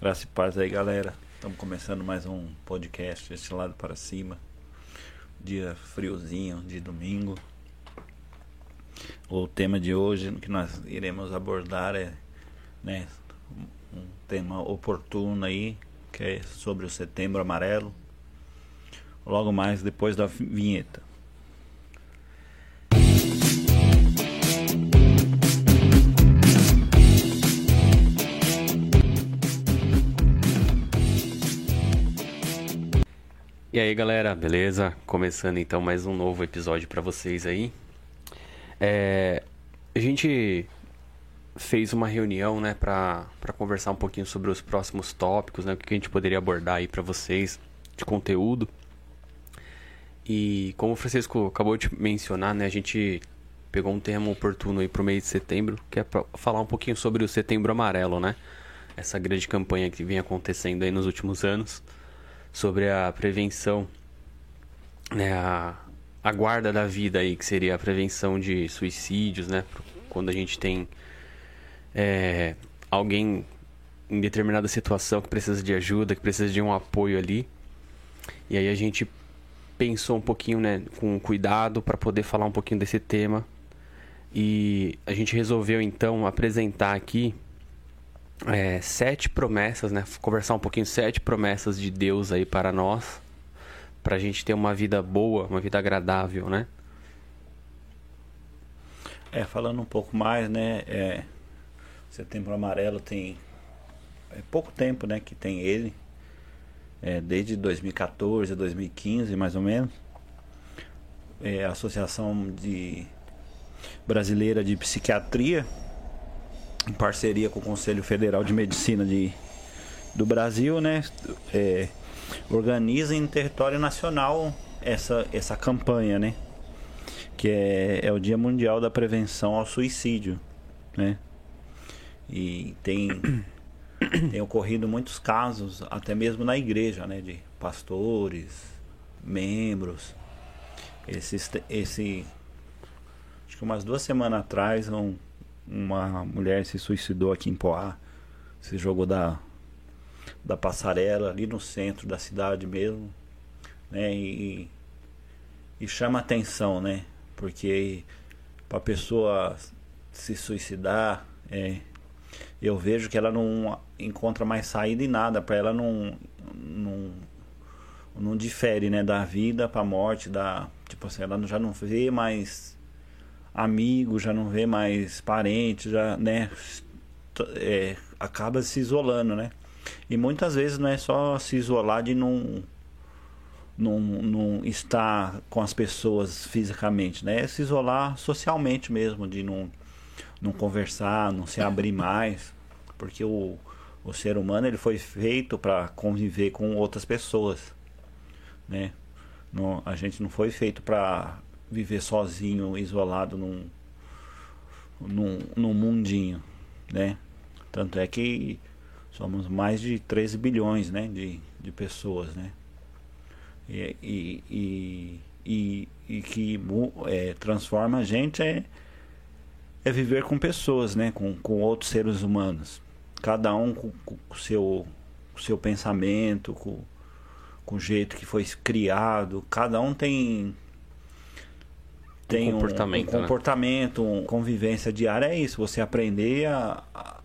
Graças e paz aí, galera. Estamos começando mais um podcast, este lado para cima. Dia friozinho de domingo. O tema de hoje que nós iremos abordar é né, um tema oportuno aí, que é sobre o setembro amarelo. Logo mais depois da vinheta. E aí galera, beleza? Começando então mais um novo episódio para vocês aí. É, a gente fez uma reunião, né, para conversar um pouquinho sobre os próximos tópicos, né, o que a gente poderia abordar aí para vocês de conteúdo. E como o Francisco acabou de mencionar, né, a gente pegou um termo oportuno aí pro mês de setembro, que é para falar um pouquinho sobre o Setembro Amarelo, né? Essa grande campanha que vem acontecendo aí nos últimos anos sobre a prevenção, né, a, a guarda da vida aí, que seria a prevenção de suicídios, né, quando a gente tem é, alguém em determinada situação que precisa de ajuda, que precisa de um apoio ali. E aí a gente pensou um pouquinho, né, com cuidado para poder falar um pouquinho desse tema. E a gente resolveu então apresentar aqui é, sete promessas, né? Conversar um pouquinho sete promessas de Deus aí para nós, para a gente ter uma vida boa, uma vida agradável, né? É, falando um pouco mais, né? É, Setembro Amarelo tem é pouco tempo, né? Que tem ele, é, desde 2014, 2015, mais ou menos. É, a Associação de Brasileira de Psiquiatria em parceria com o Conselho Federal de Medicina de, do Brasil, né, é, organiza em território nacional essa, essa campanha, né, que é, é o Dia Mundial da Prevenção ao Suicídio, né, e tem tem ocorrido muitos casos, até mesmo na igreja, né, de pastores, membros, esse, esse acho que umas duas semanas atrás um uma mulher se suicidou aqui em Poá, se jogou da, da passarela ali no centro da cidade mesmo, né? E, e chama atenção, né? Porque para pessoa se suicidar, é, eu vejo que ela não encontra mais saída em nada, para ela não, não não difere, né, da vida para morte, da tipo assim, ela já não vê mais amigo, já não vê mais parente, já, né? É, acaba se isolando, né? E muitas vezes não é só se isolar de não, não, não estar com as pessoas fisicamente, né? É se isolar socialmente mesmo, de não, não conversar, não se abrir mais, porque o, o ser humano ele foi feito para conviver com outras pessoas, né? Não, a gente não foi feito para viver sozinho, isolado num, num, num mundinho, né? Tanto é que somos mais de 13 bilhões, né? De, de pessoas, né? E, e, e, e, e que é, transforma a gente é, é viver com pessoas, né? Com, com outros seres humanos. Cada um com o seu, seu pensamento, com, com o jeito que foi criado. Cada um tem tem um comportamento, um, um comportamento, né? convivência diária é isso. Você aprender a,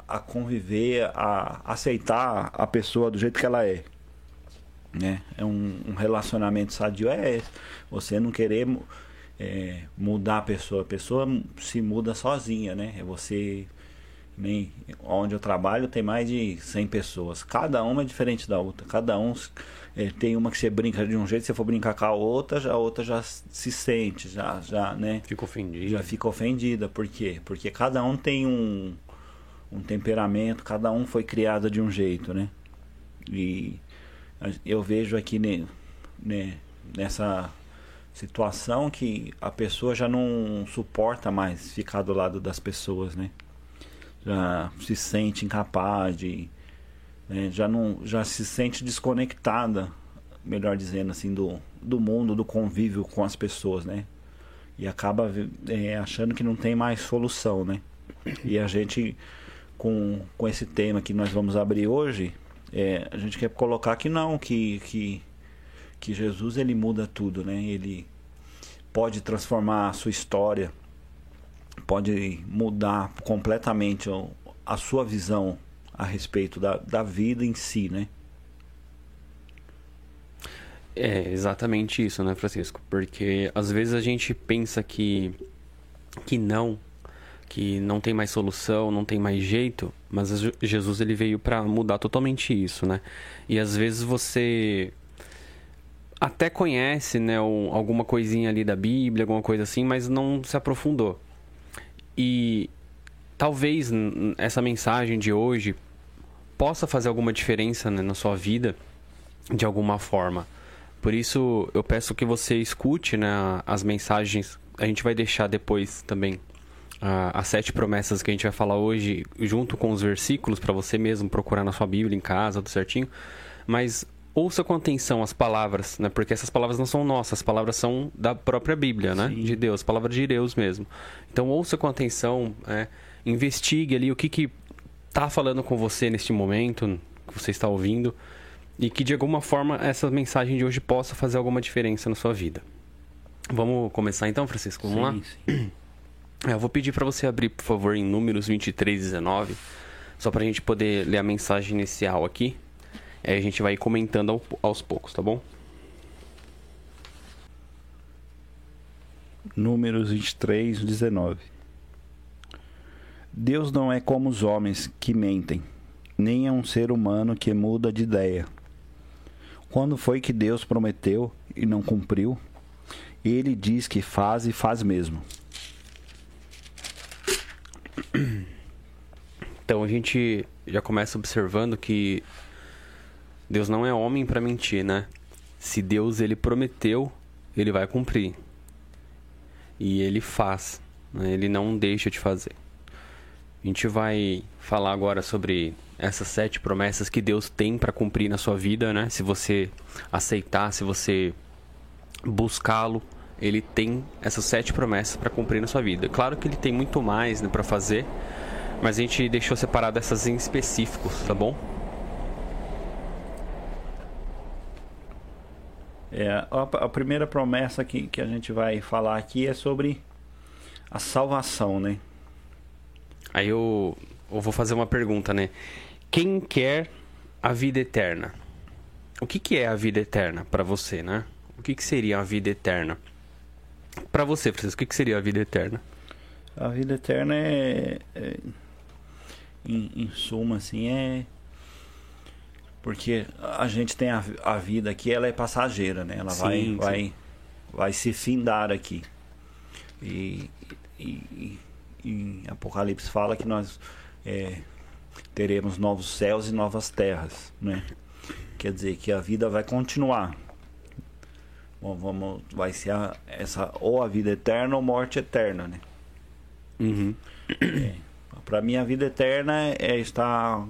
a conviver, a aceitar a pessoa do jeito que ela é. Né? É um, um relacionamento sadio é esse. Você não querer é, mudar a pessoa. A pessoa se muda sozinha, né? É você nem onde eu trabalho tem mais de 100 pessoas. Cada uma é diferente da outra. Cada um é, tem uma que você brinca de um jeito, se você for brincar com a outra, já a outra já se sente, já, já, né? Fica ofendida. Já fica ofendida. Por quê? Porque cada um tem um, um temperamento, cada um foi criado de um jeito, né? E eu vejo aqui né, né, nessa situação que a pessoa já não suporta mais ficar do lado das pessoas, né? Já se sente incapaz de né, já não já se sente desconectada, melhor dizendo assim, do, do mundo, do convívio com as pessoas, né? E acaba é, achando que não tem mais solução, né? E a gente, com, com esse tema que nós vamos abrir hoje, é, a gente quer colocar que não, que, que, que Jesus ele muda tudo, né? Ele pode transformar a sua história, pode mudar completamente a sua visão a respeito da, da vida em si, né? É exatamente isso, né, Francisco? Porque às vezes a gente pensa que, que não, que não tem mais solução, não tem mais jeito, mas Jesus ele veio para mudar totalmente isso, né? E às vezes você até conhece, né, um, alguma coisinha ali da Bíblia, alguma coisa assim, mas não se aprofundou. E talvez essa mensagem de hoje possa fazer alguma diferença né, na sua vida de alguma forma. Por isso eu peço que você escute né, as mensagens. A gente vai deixar depois também uh, as sete promessas que a gente vai falar hoje, junto com os versículos, para você mesmo procurar na sua Bíblia em casa, tudo certinho. Mas ouça com atenção as palavras, né? Porque essas palavras não são nossas, as palavras são da própria Bíblia, né? Sim. De Deus, palavras de Deus mesmo. Então ouça com atenção, é, investigue ali o que que tá falando com você neste momento que você está ouvindo e que de alguma forma essa mensagem de hoje possa fazer alguma diferença na sua vida. Vamos começar então, Francisco? Vamos sim, lá? Sim. É, eu vou pedir para você abrir, por favor, em números 23 e 19, só para a gente poder ler a mensagem inicial aqui. Aí a gente vai comentando ao, aos poucos, tá bom? Números 23, 19. Deus não é como os homens que mentem, nem é um ser humano que muda de ideia. Quando foi que Deus prometeu e não cumpriu? Ele diz que faz e faz mesmo. Então a gente já começa observando que Deus não é homem para mentir, né? Se Deus ele prometeu, ele vai cumprir. E ele faz, né? ele não deixa de fazer. A gente vai falar agora sobre essas sete promessas que Deus tem para cumprir na sua vida, né? Se você aceitar, se você buscá-lo, ele tem essas sete promessas para cumprir na sua vida. Claro que ele tem muito mais né, para fazer, mas a gente deixou separado essas em específicos, tá bom? É, a, primeira promessa que, que a gente vai falar aqui é sobre a salvação, né? Aí eu, eu vou fazer uma pergunta, né? Quem quer a vida eterna? O que, que é a vida eterna para você, né? O que, que seria a vida eterna? Para você, Francisco, o que, que seria a vida eterna? A vida eterna é, é em, em suma, assim, é porque a gente tem a, a vida aqui, ela é passageira, né? Ela sim, vai, sim. vai, vai se findar aqui. E, e, em Apocalipse fala que nós é, teremos novos céus e novas terras, né? Quer dizer que a vida vai continuar. Bom, vamos, vai ser a, essa ou a vida eterna ou morte eterna, né? Uhum. É, Para mim a vida eterna é estar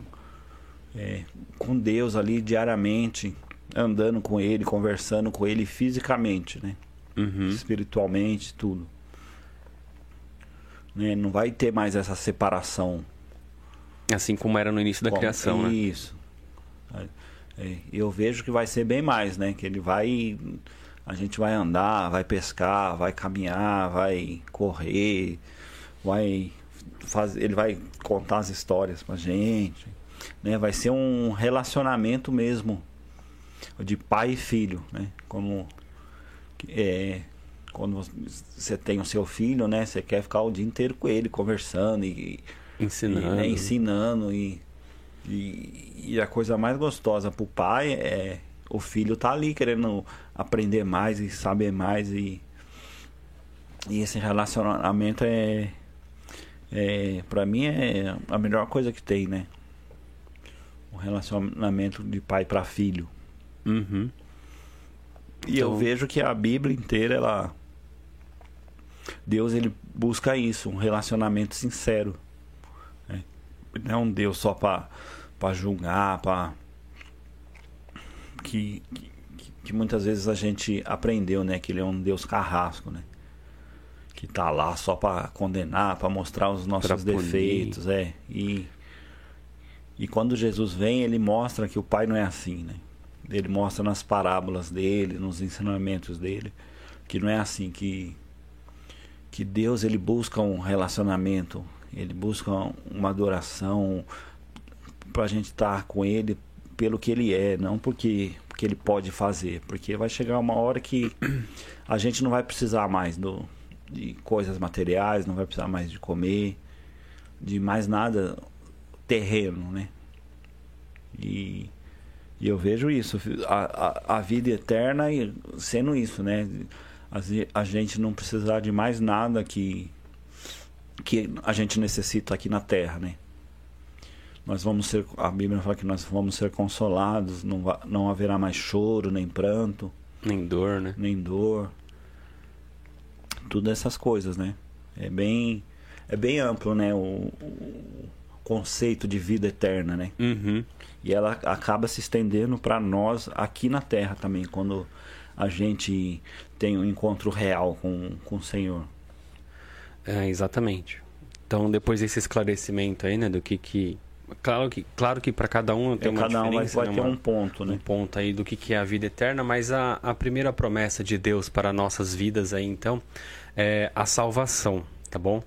é, com Deus ali diariamente, andando com Ele, conversando com Ele fisicamente, né? Uhum. Espiritualmente, tudo. Né? Não vai ter mais essa separação. Assim como era no início da criação, né? Isso. É, eu vejo que vai ser bem mais, né? Que ele vai. A gente vai andar, vai pescar, vai caminhar, vai correr, vai fazer. Ele vai contar as histórias pra gente. Né? Vai ser um relacionamento mesmo de pai e filho, né? Como é, quando você tem o seu filho, né? Você quer ficar o dia inteiro com ele, conversando e ensinando, e, né, ensinando e, e, e, a coisa mais gostosa pro pai é o filho tá ali querendo aprender mais e saber mais e e esse relacionamento é é para mim é a melhor coisa que tem, né? O relacionamento de pai para filho. Uhum. E então... eu vejo que a Bíblia inteira ela Deus ele busca isso, um relacionamento sincero. Né? Não é um Deus só para julgar, para que, que, que, muitas vezes a gente aprendeu, né, que ele é um Deus carrasco, né? Que tá lá só para condenar, para mostrar os nossos defeitos, é. E E quando Jesus vem, ele mostra que o Pai não é assim, né? Ele mostra nas parábolas dele, nos ensinamentos dele, que não é assim que que Deus ele busca um relacionamento, ele busca uma adoração para a gente estar com ele pelo que ele é, não porque porque ele pode fazer, porque vai chegar uma hora que a gente não vai precisar mais do, de coisas materiais, não vai precisar mais de comer, de mais nada terreno, né? E, e eu vejo isso, a, a, a vida eterna sendo isso, né? A, gente não precisar de mais nada que, que a gente necessita aqui na Terra, né? nós vamos ser a Bíblia fala que nós vamos ser consolados não, não haverá mais choro nem pranto. Nem dor né? Nem dor. Tudo essas coisas né? É bem é bem amplo né? O, o conceito de vida eterna né? Uhum. e ela acaba se estendendo para nós aqui na Terra também. Quando a gente tem um encontro real com, com o Senhor é, exatamente então depois desse esclarecimento aí né do que que Claro que, claro que para cada um tem é, uma cada diferença. Cada um vai, vai né, ter um ponto, né? Um ponto aí do que, que é a vida eterna, mas a, a primeira promessa de Deus para nossas vidas aí, então, é a salvação, tá bom?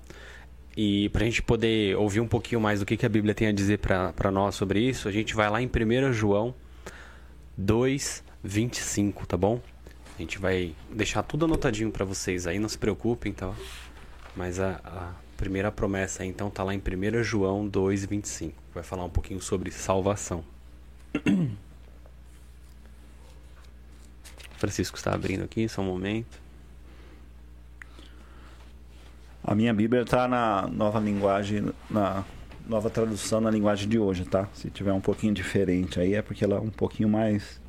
E para a gente poder ouvir um pouquinho mais do que, que a Bíblia tem a dizer para nós sobre isso, a gente vai lá em 1 João 2, 25, tá bom? A gente vai deixar tudo anotadinho para vocês aí, não se preocupem, tá? Mas a, a primeira promessa então está lá em 1 João 2,25. Vai falar um pouquinho sobre salvação. Francisco está abrindo aqui, só um momento. A minha Bíblia está na nova linguagem, na nova tradução na linguagem de hoje, tá? Se tiver um pouquinho diferente aí é porque ela é um pouquinho mais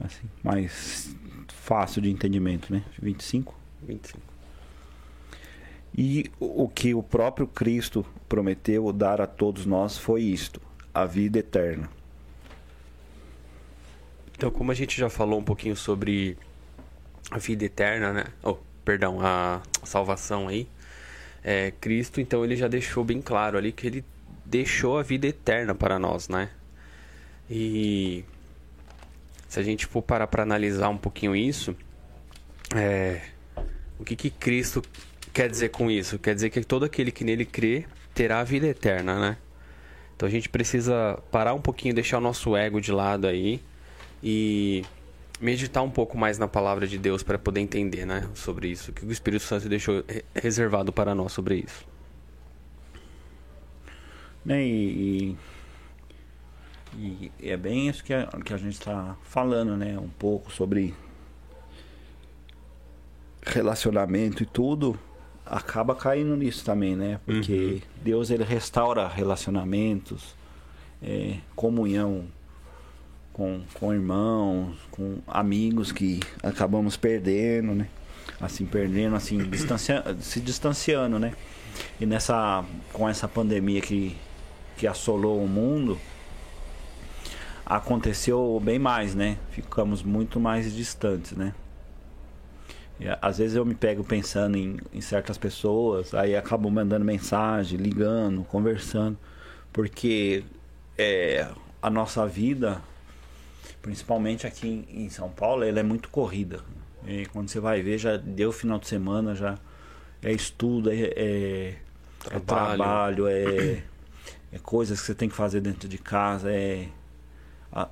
assim, mais fácil de entendimento, né? 25? 25. E o que o próprio Cristo prometeu dar a todos nós foi isto: a vida eterna. Então, como a gente já falou um pouquinho sobre a vida eterna, né? Oh, perdão, a salvação aí. É, Cristo, então, ele já deixou bem claro ali que ele deixou a vida eterna para nós, né? E se a gente for parar para analisar um pouquinho isso, é, o que que Cristo quer dizer com isso? Quer dizer que todo aquele que nele crê terá a vida eterna, né? Então a gente precisa parar um pouquinho, deixar o nosso ego de lado aí e meditar um pouco mais na palavra de Deus para poder entender, né, sobre isso, o que o Espírito Santo deixou reservado para nós sobre isso. Né, e, e, é bem isso que a, que a gente está falando, né, um pouco sobre relacionamento e tudo acaba caindo nisso também, né? Porque uhum. Deus ele restaura relacionamentos, é, comunhão com, com irmãos, com amigos que acabamos perdendo, né? Assim, perdendo, assim, distancia, se distanciando, né? E nessa, com essa pandemia que, que assolou o mundo, aconteceu bem mais, né? Ficamos muito mais distantes, né? E, às vezes eu me pego pensando em, em certas pessoas, aí acabo mandando mensagem, ligando, conversando, porque é, a nossa vida, principalmente aqui em, em São Paulo, ela é muito corrida. E quando você vai ver, já deu final de semana, já é estudo, é, é, trabalho, é, trabalho, é, é coisas que você tem que fazer dentro de casa, é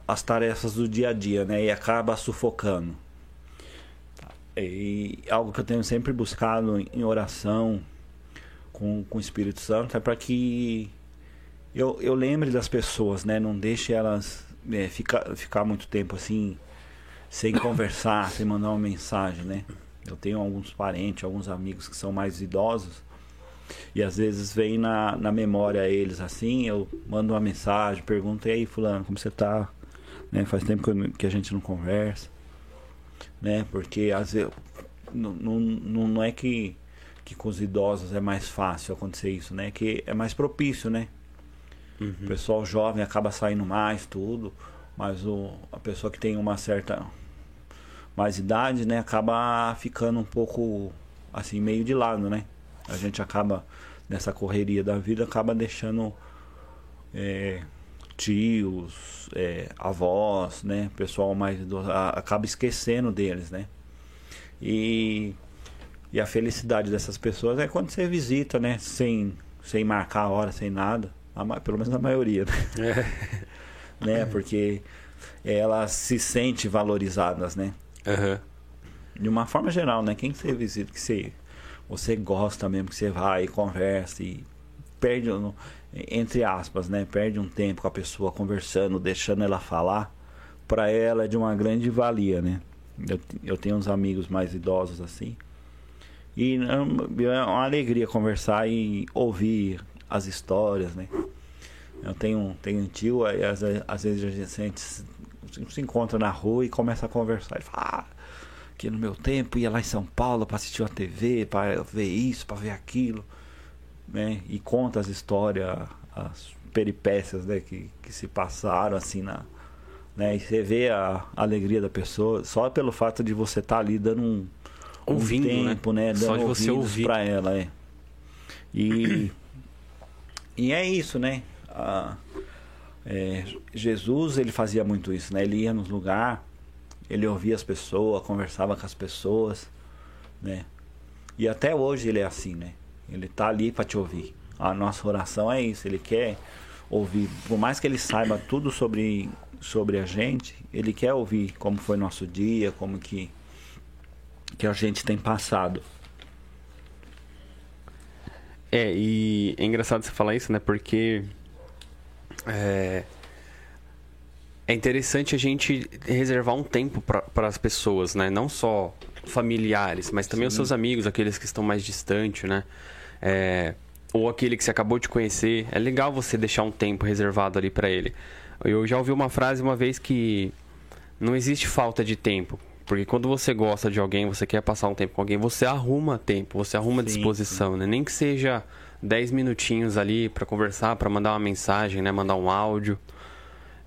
as tarefas do dia a dia, né? E acaba sufocando. E algo que eu tenho sempre buscado em oração com, com o Espírito Santo é para que eu, eu lembre das pessoas, né? Não deixe elas é, ficar, ficar muito tempo assim, sem conversar, sem mandar uma mensagem, né? Eu tenho alguns parentes, alguns amigos que são mais idosos e às vezes vem na, na memória eles assim, eu mando uma mensagem, pergunto, e aí fulano, como você tá? Né? Faz tempo que, que a gente não conversa né? Porque às vezes não, não, não é que, que com os idosos é mais fácil acontecer isso, né? Que é mais propício, né? Uhum. O pessoal jovem acaba saindo mais, tudo, mas o, a pessoa que tem uma certa mais idade, né, acaba ficando um pouco assim meio de lado, né? A gente acaba nessa correria da vida acaba deixando é, tios, é, avós, né? Pessoal mais idoso, acaba esquecendo deles, né? E, e a felicidade dessas pessoas é quando você visita, né? Sem, sem marcar a hora, sem nada. A, pelo menos a maioria, né? É. né? Porque elas se sentem valorizadas, né? Uhum. De uma forma geral, né? Quem você visita, que você, você gosta mesmo, que você vai e conversa e perde, entre aspas, né? Perde um tempo com a pessoa conversando, deixando ela falar, para ela é de uma grande valia, né? Eu, eu tenho uns amigos mais idosos assim. E é uma alegria conversar e ouvir as histórias, né? Eu tenho, tenho um tio, aí às, às vezes a gente se encontra na rua e começa a conversar. Ele fala, ah, que no meu tempo ia lá em São Paulo para assistir uma TV, para ver isso, para ver aquilo, né? E conta as histórias, as peripécias né, que, que se passaram assim na, né? E você vê a, alegria da pessoa só pelo fato de você estar tá ali dando um, Ouvindo, um tempo, né? né? Dando só de você ouvir para ela, é. E e é isso, né? É, Jesus ele fazia muito isso, né? Ele ia nos lugares ele ouvia as pessoas, conversava com as pessoas, né? E até hoje ele é assim, né? Ele tá ali para te ouvir. A nossa oração é isso, ele quer ouvir, por mais que ele saiba tudo sobre sobre a gente, ele quer ouvir como foi nosso dia, como que que a gente tem passado. É, e é engraçado você falar isso, né? Porque é, é interessante a gente reservar um tempo para as pessoas, né? Não só familiares, mas também Sim. os seus amigos, aqueles que estão mais distantes, né? É, ou aquele que você acabou de conhecer. É legal você deixar um tempo reservado ali para ele. Eu já ouvi uma frase uma vez que não existe falta de tempo. Porque quando você gosta de alguém, você quer passar um tempo com alguém, você arruma tempo, você arruma sim, disposição, sim. né? Nem que seja 10 minutinhos ali para conversar, para mandar uma mensagem, né? Mandar um áudio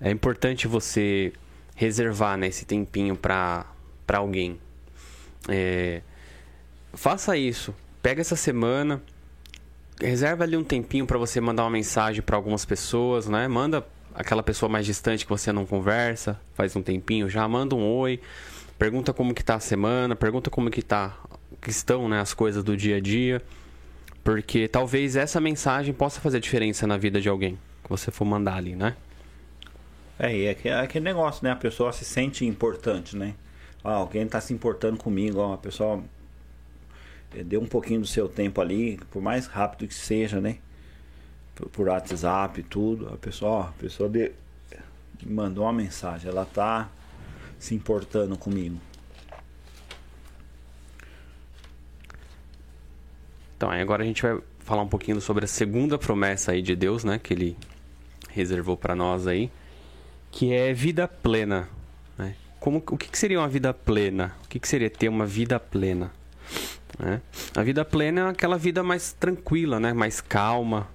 é importante você reservar né, esse tempinho para alguém. É, faça isso. Pega essa semana, reserva ali um tempinho para você mandar uma mensagem para algumas pessoas, né? Manda aquela pessoa mais distante que você não conversa, faz um tempinho já, manda um oi, pergunta como que tá a semana, pergunta como que tá, que estão, né, as coisas do dia a dia, porque talvez essa mensagem possa fazer diferença na vida de alguém que você for mandar ali, né? É, e é, é aquele negócio, né? A pessoa se sente importante, né? Ah, alguém está se importando comigo, ó, a pessoa deu um pouquinho do seu tempo ali, por mais rápido que seja, né? Por, por WhatsApp e tudo, a pessoa, ó, a pessoa de, mandou uma mensagem, ela tá se importando comigo. Então, agora a gente vai falar um pouquinho sobre a segunda promessa aí de Deus, né? Que ele reservou para nós aí que é vida plena. Né? Como, o que, que, seria uma vida plena? O que, que seria ter uma vida plena? Né? A vida plena é aquela vida mais tranquila, né? mais calma.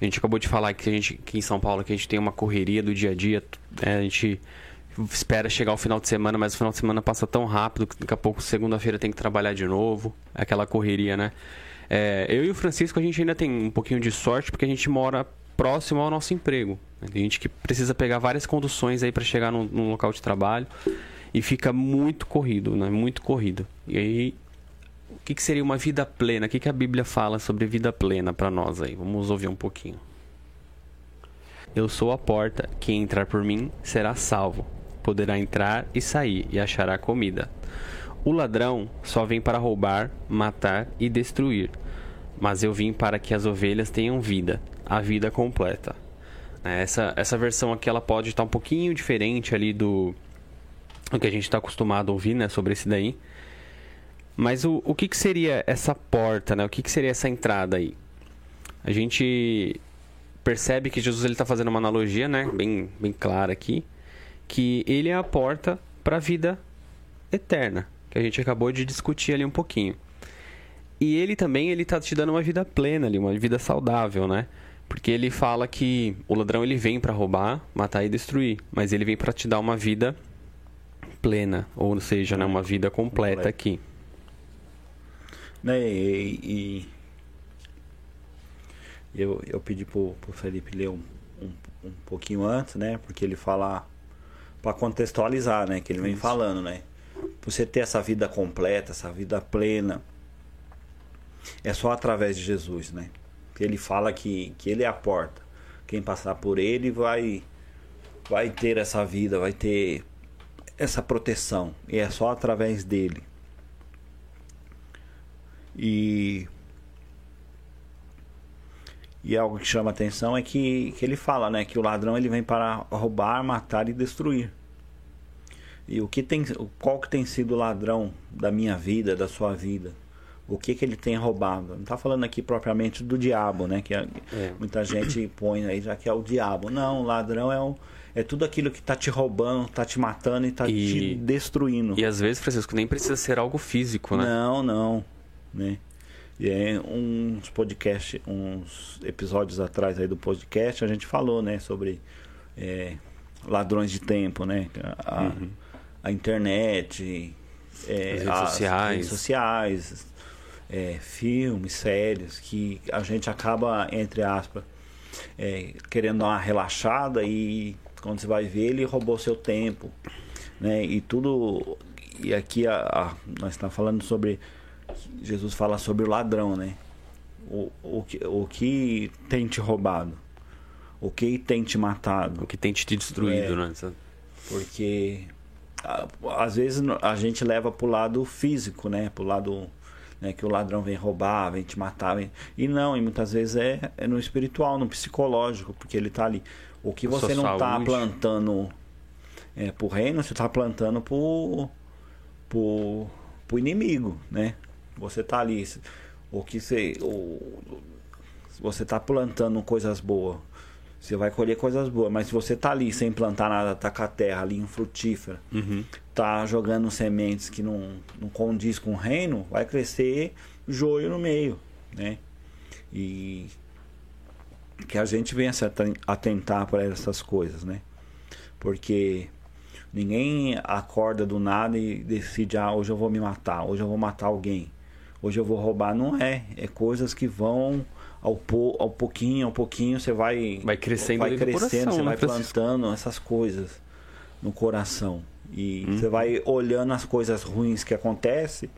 A gente acabou de falar que a gente aqui em São Paulo que a gente tem uma correria do dia a dia. Né? A gente espera chegar o final de semana, mas o final de semana passa tão rápido que daqui a pouco, segunda-feira, tem que trabalhar de novo. É aquela correria, né? É, eu e o Francisco, a gente ainda tem um pouquinho de sorte porque a gente mora próximo ao nosso emprego. Tem gente que precisa pegar várias conduções aí para chegar num, num, local de trabalho e fica muito corrido, né? Muito corrido. E aí, que, que seria uma vida plena? O que, que a Bíblia fala sobre vida plena para nós aí? Vamos ouvir um pouquinho. Eu sou a porta, quem entrar por mim será salvo. Poderá entrar e sair e achará comida. O ladrão só vem para roubar, matar e destruir. Mas eu vim para que as ovelhas tenham vida a vida completa. É, essa, essa versão aqui ela pode estar um pouquinho diferente ali do, do que a gente está acostumado a ouvir né, sobre esse daí. Mas o, o que, que seria essa porta, né? O que, que seria essa entrada aí? A gente percebe que Jesus está fazendo uma analogia, né? Bem, bem clara aqui. Que ele é a porta para a vida eterna. Que a gente acabou de discutir ali um pouquinho. E ele também ele está te dando uma vida plena ali, uma vida saudável, né? Porque ele fala que o ladrão ele vem para roubar, matar e destruir, mas ele vem para te dar uma vida plena, ou seja, né, uma vida completa aqui. Né, e, e, eu, eu pedi pro, pro Felipe ler um, um, um pouquinho antes, né? Porque ele fala para contextualizar, né? Que ele vem Isso. falando, né? Você ter essa vida completa, essa vida plena, é só através de Jesus, né? Ele fala que, que ele é a porta. Quem passar por ele vai vai ter essa vida, vai ter essa proteção. E é só através dele. E e algo que chama atenção é que, que ele fala, né, que o ladrão ele vem para roubar, matar e destruir. E o que tem, qual que tem sido o ladrão da minha vida, da sua vida? O que que ele tem roubado? Não está falando aqui propriamente do diabo, né? Que é, é. muita gente põe aí já que é o diabo. Não, o ladrão é o, é tudo aquilo que está te roubando, está te matando e está te destruindo. E às vezes, Francisco, nem precisa ser algo físico, né? Não, não, né? E aí, uns podcast, uns episódios atrás aí do podcast, a gente falou, né, sobre é, ladrões de tempo, né? A, uhum. a internet, é, as redes as sociais, redes sociais é, filmes, séries, que a gente acaba, entre aspas, é, querendo dar uma relaxada e quando você vai ver, ele roubou seu tempo, né? E tudo. E aqui a, a nós estamos falando sobre Jesus fala sobre o ladrão, né? O, o, que, o que tem te roubado? O que tem te matado? O que tem te destruído, é, né? Porque às vezes a gente leva pro lado físico, né? Pro lado né, que o ladrão vem roubar, vem te matar. Vem... E não, e muitas vezes é, é no espiritual, no psicológico, porque ele tá ali. O que você não está plantando é, pro reino, você está plantando pro, pro, pro inimigo, né? Você tá ali. O que você. O, você tá plantando coisas boas. Você vai colher coisas boas, mas se você tá ali sem plantar nada, tá com a terra ali infrutífera, uhum. tá jogando sementes que não, não condiz com o reino, vai crescer joio no meio, né? E que a gente venha se atentar para essas coisas, né? Porque ninguém acorda do nada e decide, ah, hoje eu vou me matar, hoje eu vou matar alguém hoje eu vou roubar. Não é. É coisas que vão ao, po, ao pouquinho, ao pouquinho, você vai. Vai crescendo, vai crescendo coração, você vai plantando essas coisas no coração. E hum. você vai olhando as coisas ruins que acontecem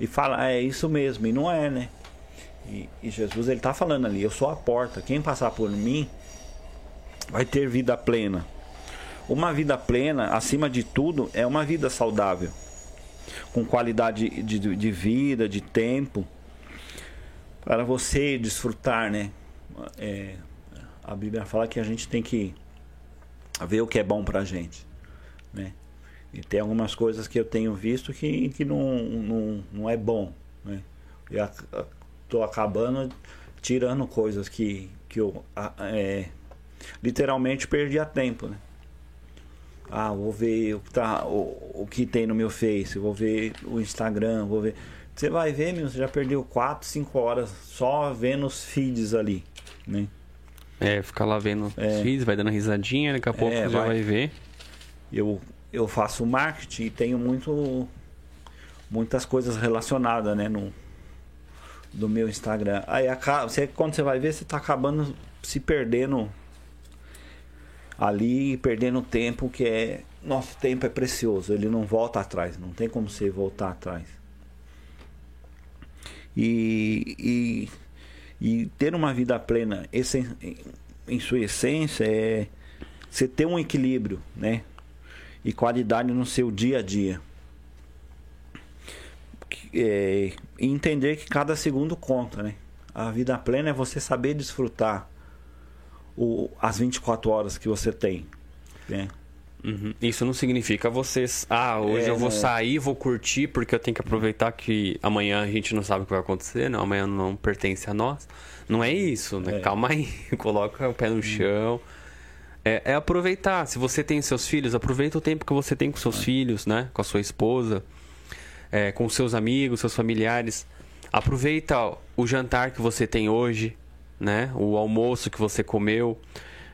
e fala, ah, é isso mesmo. E não é, né? E, e Jesus ele está falando ali, eu sou a porta. Quem passar por mim vai ter vida plena. Uma vida plena, acima de tudo, é uma vida saudável com qualidade de, de vida, de tempo, para você desfrutar, né? É, a Bíblia fala que a gente tem que ver o que é bom para a gente, né? E tem algumas coisas que eu tenho visto que, que não, não, não é bom, né? Eu estou acabando tirando coisas que, que eu é, literalmente perdi a tempo, né? Ah, vou ver o que, tá, o, o que tem no meu Face, vou ver o Instagram, vou ver. Você vai ver, meu, você já perdeu 4, 5 horas só vendo os feeds ali, né? É, ficar lá vendo é. os feeds, vai dando risadinha, daqui a é, pouco é, já vai. vai ver. Eu, eu faço marketing e tenho muito muitas coisas relacionadas, né, no do meu Instagram. Aí quando você vai ver, você tá acabando se perdendo ali perdendo tempo que é nosso tempo é precioso ele não volta atrás não tem como você voltar atrás. E, e, e ter uma vida plena esse, em sua essência é você ter um equilíbrio né? E qualidade no seu dia a dia. É, e entender que cada segundo conta né? A vida plena é você saber desfrutar o, as 24 horas que você tem. Né? Uhum. Isso não significa vocês. Ah, hoje é, eu vou né? sair, vou curtir, porque eu tenho que aproveitar que amanhã a gente não sabe o que vai acontecer, não, amanhã não pertence a nós. Não é isso, né? É. Calma aí, coloca o pé no chão. É, é, aproveitar. Se você tem seus filhos, aproveita o tempo que você tem com seus é. filhos, né? Com a sua esposa, é, com seus amigos, seus familiares. Aproveita o jantar que você tem hoje, né? O almoço que você comeu.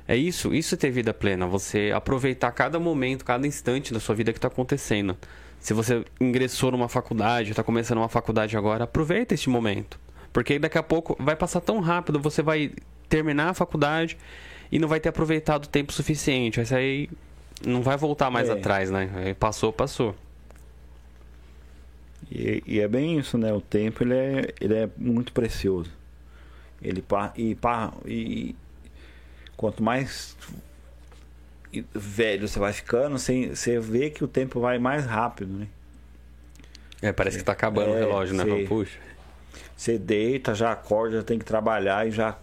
É isso, isso é ter vida plena, você aproveitar cada momento, cada instante da sua vida que está acontecendo. Se você ingressou numa faculdade, está começando uma faculdade agora, aproveita este momento. Porque daqui a pouco vai passar tão rápido, você vai terminar a faculdade e não vai ter aproveitado o tempo suficiente. Vai sair. Não vai voltar mais É. atrás, né? Aí Passou, passou. E, e é bem isso, né? O tempo ele é, ele é muito precioso. Ele pa- e, pa- e quanto mais velho você vai ficando, você, vê que o tempo vai mais rápido, né? É, parece que tá acabando o É, relógio, né? Fala, Puxa. Você deita, já acorda, já tem que trabalhar e já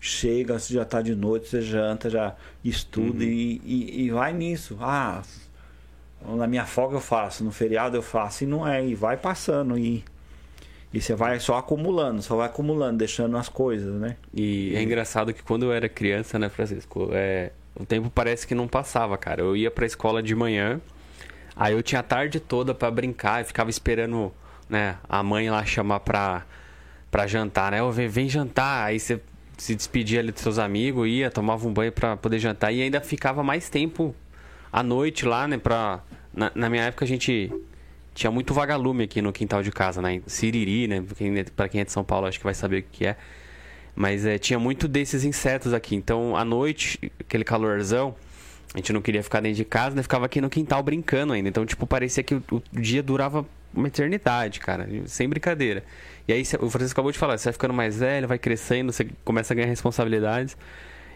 chega, já tá de noite, você janta, já estuda e, e, e vai nisso. Ah, na minha folga eu faço, no feriado eu faço, e não é, e vai passando e, e você vai só acumulando, só vai acumulando, deixando as coisas, né? E é engraçado que quando eu era criança, né, Francisco? É, o tempo parece que não passava, cara. Eu ia pra escola de manhã, aí eu tinha a tarde toda pra brincar e ficava esperando, né, a mãe lá chamar pra, pra jantar, né? Ô, vem, vem jantar. Aí você se despedia ali dos seus amigos, ia, tomava um banho pra poder jantar e ainda ficava mais tempo à noite lá, né, pra... Na, na minha época a gente tinha muito vagalume aqui no quintal de casa, né? Siriri, né? Quem- Pra quem é de São Paulo acho que vai saber o que é. Mas é, tinha muito desses insetos aqui. Então, à noite, aquele calorzão, a gente não queria ficar dentro de casa, né? Ficava aqui no quintal brincando ainda. Então, tipo, parecia que o, o dia durava uma eternidade, cara. Sem brincadeira. E aí, o Francisco acabou de falar, você vai ficando mais velho, vai crescendo, você começa a ganhar responsabilidades.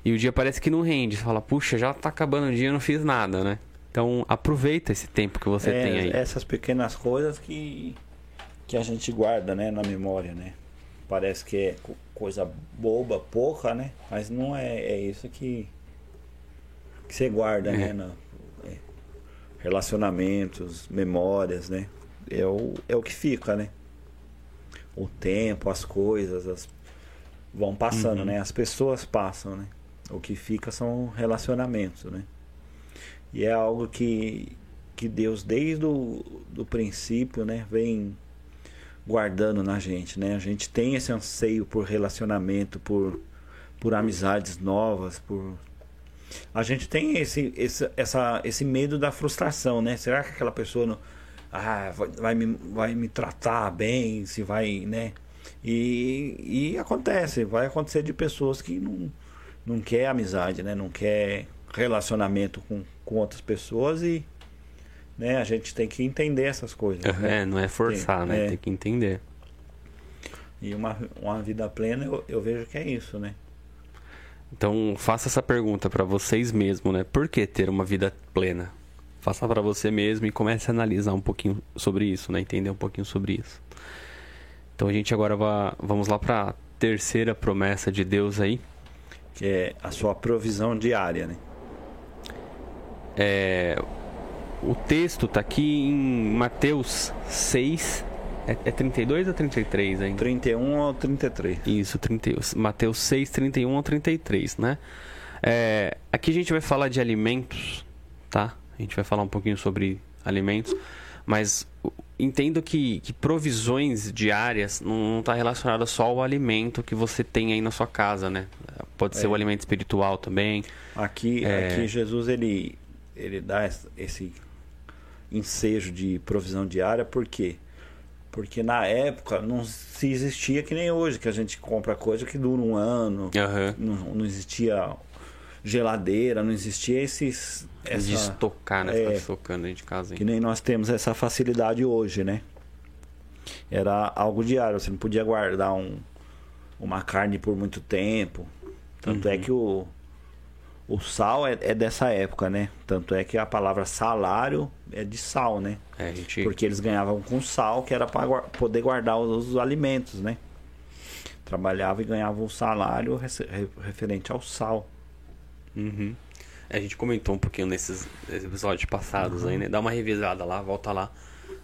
E o dia parece que não rende. Você fala, puxa, já tá acabando o dia, eu não fiz nada, né? Então, aproveita esse tempo que você É, tem aí. Essas pequenas coisas que, que a gente guarda, né, na memória, né? Parece que é co- coisa boba, pouca, né? Mas não é, é isso que, que você guarda, É. né? na- é. relacionamentos, memórias, né? É o, é o que fica, né? O tempo, as coisas, as, vão passando, Uhum. né? As pessoas passam, né? O que fica são relacionamentos, né? E é algo que, que Deus, desde o do princípio, né, vem guardando na gente, né? A gente tem esse anseio por relacionamento, por, por amizades novas, por... A gente tem esse, esse, essa, esse medo da frustração, né? Será que aquela pessoa não, ah, vai, vai, me, vai me tratar bem, se vai, né? E, e acontece, vai acontecer de pessoas que não, não quer amizade, né? Não quer relacionamento com, com outras pessoas e né, a gente tem que entender essas coisas. né? É, não é forçar, Tem- né? é. Tem que entender. E uma, uma vida plena eu, eu vejo que é isso, né? Então, faça essa pergunta pra vocês mesmos, né? Por que ter uma vida plena? Faça pra você mesmo e comece a analisar um pouquinho sobre isso, né? Entender um pouquinho sobre isso. Então, a gente agora vai, vamos lá pra terceira promessa de Deus aí. Que é a sua provisão diária, né? É, o texto tá aqui em Mateus 6. É, é 32 ou 33 ainda? 31 ou 33. Isso, 30, Mateus 6, 31 ao 33, né? É, aqui a gente vai falar de alimentos, tá? A gente vai falar um pouquinho sobre alimentos, mas entendo que, que provisões diárias não está relacionada só ao alimento que você tem aí na sua casa, né? Pode ser É. o alimento espiritual também. Aqui, É. aqui Jesus ele, ele dá es- esse ensejo de provisão diária, por quê? Porque na época não se existia que nem hoje, que a gente compra coisa que dura um ano, Aham. não, não existia geladeira, não existia esses. De Essa, estocar, né? é. Estocando aí de casa. que Hein? nem nós temos essa facilidade hoje, né? Era algo diário, você não podia guardar um, uma carne por muito tempo. Tanto é Uhum. que o, o sal é, é dessa época, né? Tanto é que a palavra salário é de sal, né? É, gente... Porque eles ganhavam com sal, que era para poder guardar os, os alimentos, né? Trabalhava e ganhava um salário referente ao sal. Uhum. A gente comentou um pouquinho nesses episódios passados aí, né? Dá uma revisada lá, volta lá,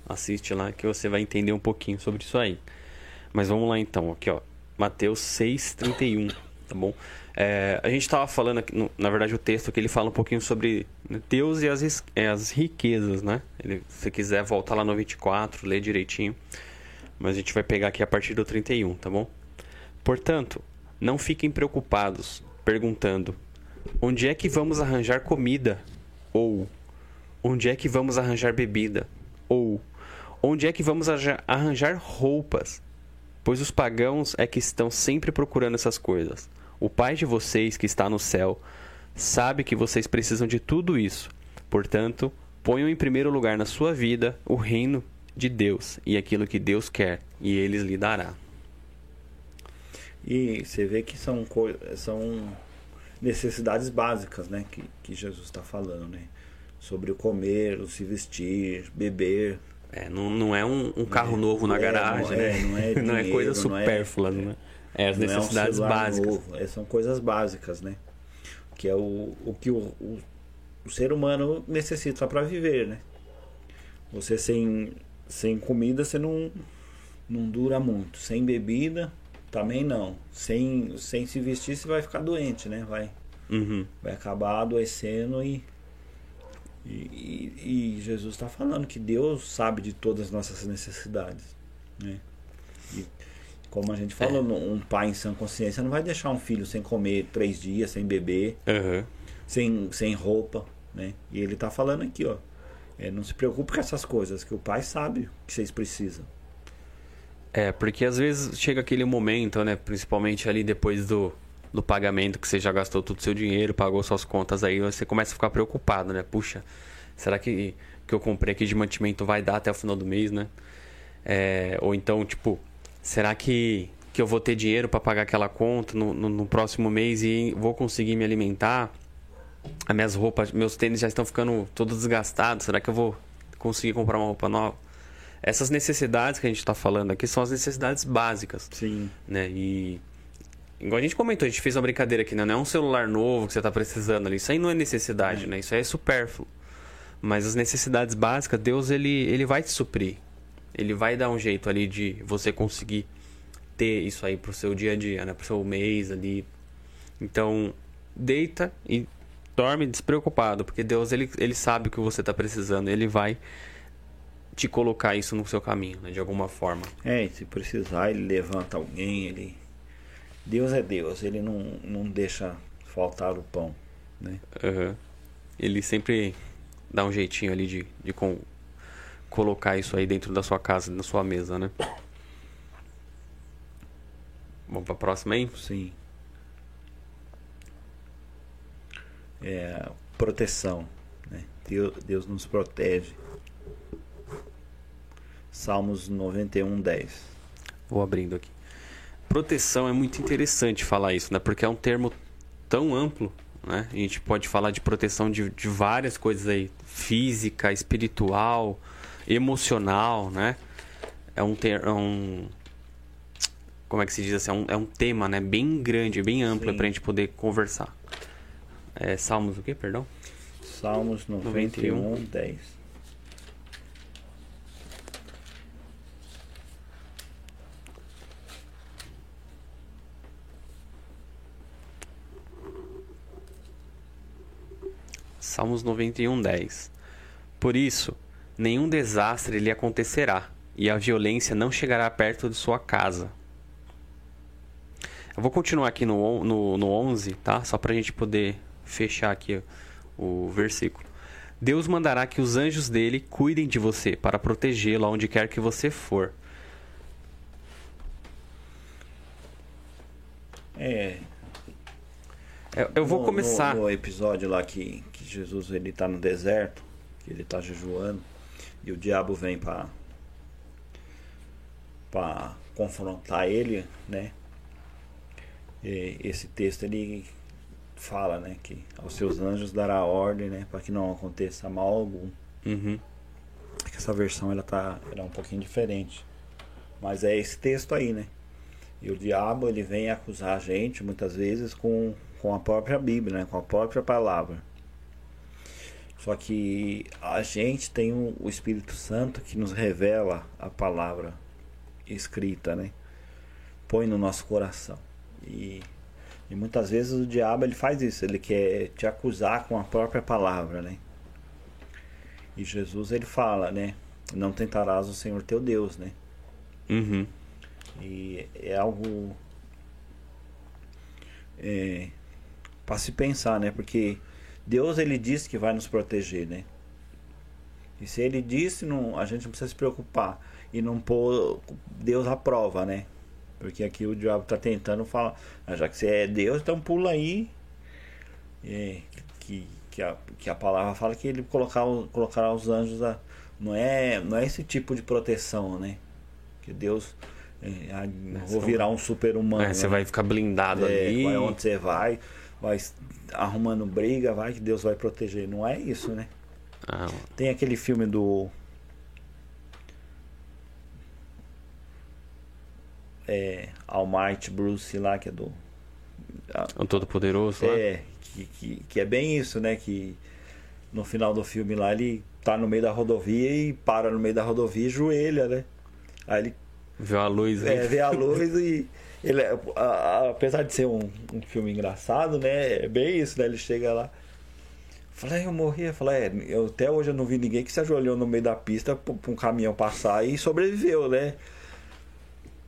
assiste lá que você vai entender um pouquinho sobre isso aí. Mas vamos lá então, aqui ó, Mateus 6:31, tá bom? É, a gente tava falando na verdade o texto que ele fala um pouquinho sobre Deus e as, é, as riquezas, né? Ele, se quiser volta lá no 24, lê direitinho. Mas a gente vai pegar aqui a partir do 31, tá bom? Portanto, não fiquem preocupados perguntando: onde é que vamos arranjar comida? Ou onde é que vamos arranjar bebida? Ou onde é que vamos arranjar roupas? Pois os pagãos é que estão sempre procurando essas coisas. O Pai de vocês que está no céu sabe que vocês precisam de tudo isso. Portanto, ponham em primeiro lugar na sua vida o reino de Deus e aquilo que Deus quer, e eles lhe dará. E você vê que são, são necessidades básicas, né? Que, que Jesus está falando, né? Sobre o comer, o se vestir, beber. É, não, não é um, um carro é, novo na é, garagem, não é, né? Não é, dinheiro, não é coisa é, supérflua, né? É as necessidades um básicas. Novo, é, são coisas básicas, né? Que é o, o que o, o, o ser humano necessita para viver, né? Você sem, sem comida, você não, não dura muito. Sem bebida, também não. Sem, sem se vestir, você vai ficar doente, né? Vai, uhum. vai acabar adoecendo e. E, e, e Jesus está falando que Deus sabe de todas as nossas necessidades. Né? Como a gente falou, é. um pai em sã consciência não vai deixar um filho sem comer três dias, sem beber, uhum. sem, sem roupa. Né? E ele está falando aqui, ó. É, não se preocupe com essas coisas, que o pai sabe que vocês precisam. É, porque às vezes chega aquele momento, né? Principalmente ali depois do, do pagamento que você já gastou todo o seu dinheiro, pagou suas contas aí, você começa a ficar preocupado, né? Puxa, será que que eu comprei aqui de mantimento vai dar até o final do mês, né? É, ou então, tipo, será que, que eu vou ter dinheiro para pagar aquela conta no, no, no, próximo mês e vou conseguir me alimentar? As minhas roupas, meus tênis já estão ficando todos desgastados. Será que eu vou conseguir comprar uma roupa nova? Essas necessidades que a gente está falando aqui são as necessidades básicas. Sim. Né? E igual a gente comentou, a gente fez uma brincadeira aqui, né? não é um celular novo que você está precisando ali. Isso aí não é necessidade, é. né? Isso aí é supérfluo. Mas as necessidades básicas, Deus ele, ele vai te suprir. Ele vai dar um jeito ali de você conseguir ter isso aí pro seu dia a dia, né? Pro seu mês ali. Então, deita e dorme despreocupado, porque Deus ele, ele sabe o que você está precisando. Ele vai te colocar isso no seu caminho, né, de alguma forma. É, se precisar, ele levanta alguém, ele. Deus é Deus, ele não, não deixa faltar o pão, né? Uhum. Ele sempre dá um jeitinho ali de, de com, colocar isso aí dentro da sua casa, na sua mesa, né? Vamos pra próxima aí? Sim. É, proteção. Né? Deus, Deus nos protege. Salmos 91, 10. Vou abrindo aqui. Proteção é muito interessante falar isso, né? Porque é um termo tão amplo, né? A gente pode falar de proteção de, de várias coisas aí, física, espiritual, emocional, né? É um, ter, é um como é que se diz assim? É um, é um tema, né? Bem grande, bem amplo para a gente poder conversar. É, Salmos o quê, perdão? Salmos 91, 91. 10. Salmos 91, 10. Por isso, nenhum desastre lhe acontecerá, e a violência não chegará perto de sua casa. Eu vou continuar aqui no, no, no 11, tá? Só para a gente poder fechar aqui o versículo. Deus mandará que os anjos dele cuidem de você para protegê-lo aonde quer que você for. É, eu, eu vou no, começar. No, no, episódio lá que, que Jesus ele tá no deserto, que ele tá jejuando, e o diabo vem para para confrontar ele, né? E esse texto ele fala, né, que aos seus anjos dará ordem, né, para que não aconteça mal algum. Uhum. Essa versão ela tá, ela é um pouquinho diferente, mas é esse texto aí, né? E o diabo ele vem acusar a gente muitas vezes com com a própria Bíblia, né? com a própria palavra. Só que a gente tem o Espírito Santo que nos revela a palavra escrita, né? Põe no nosso coração. E, e muitas vezes o diabo ele faz isso, ele quer te acusar com a própria palavra, né? E Jesus ele fala, né? Não tentarás o Senhor teu Deus, né? Uhum. E é algo é, para se pensar, né? Porque Deus ele disse que vai nos proteger, né? E se ele disse, não, a gente não precisa se preocupar e não pôr Deus à prova, né? Porque aqui o diabo tá tentando falar, ah, já que você é Deus, então pula aí. É, que, que, a, que a palavra fala que ele colocar, colocará os anjos. A, não, é, não é esse tipo de proteção, né? Que Deus. É, vou virar um super humano. É, você né? vai ficar blindado é, ali. Vai onde você vai, vai arrumando briga, vai que Deus vai proteger. Não é isso, né? Ah, Tem aquele filme do. É. Almighty Bruce lá, que é do. o Todo-Poderoso? É, que, que, que é bem isso, né? Que no final do filme lá ele tá no meio da rodovia e para no meio da rodovia e joelha, né? Aí ele Vê a luz aí. é, vê a luz e ele é- a- a- apesar de ser um, um filme engraçado, né? É bem isso, né? Ele chega lá. Fala, eu morri. Eu falei, é, eu, até hoje eu não vi ninguém que se ajoelhou no meio da pista pra um caminhão passar e sobreviveu, né?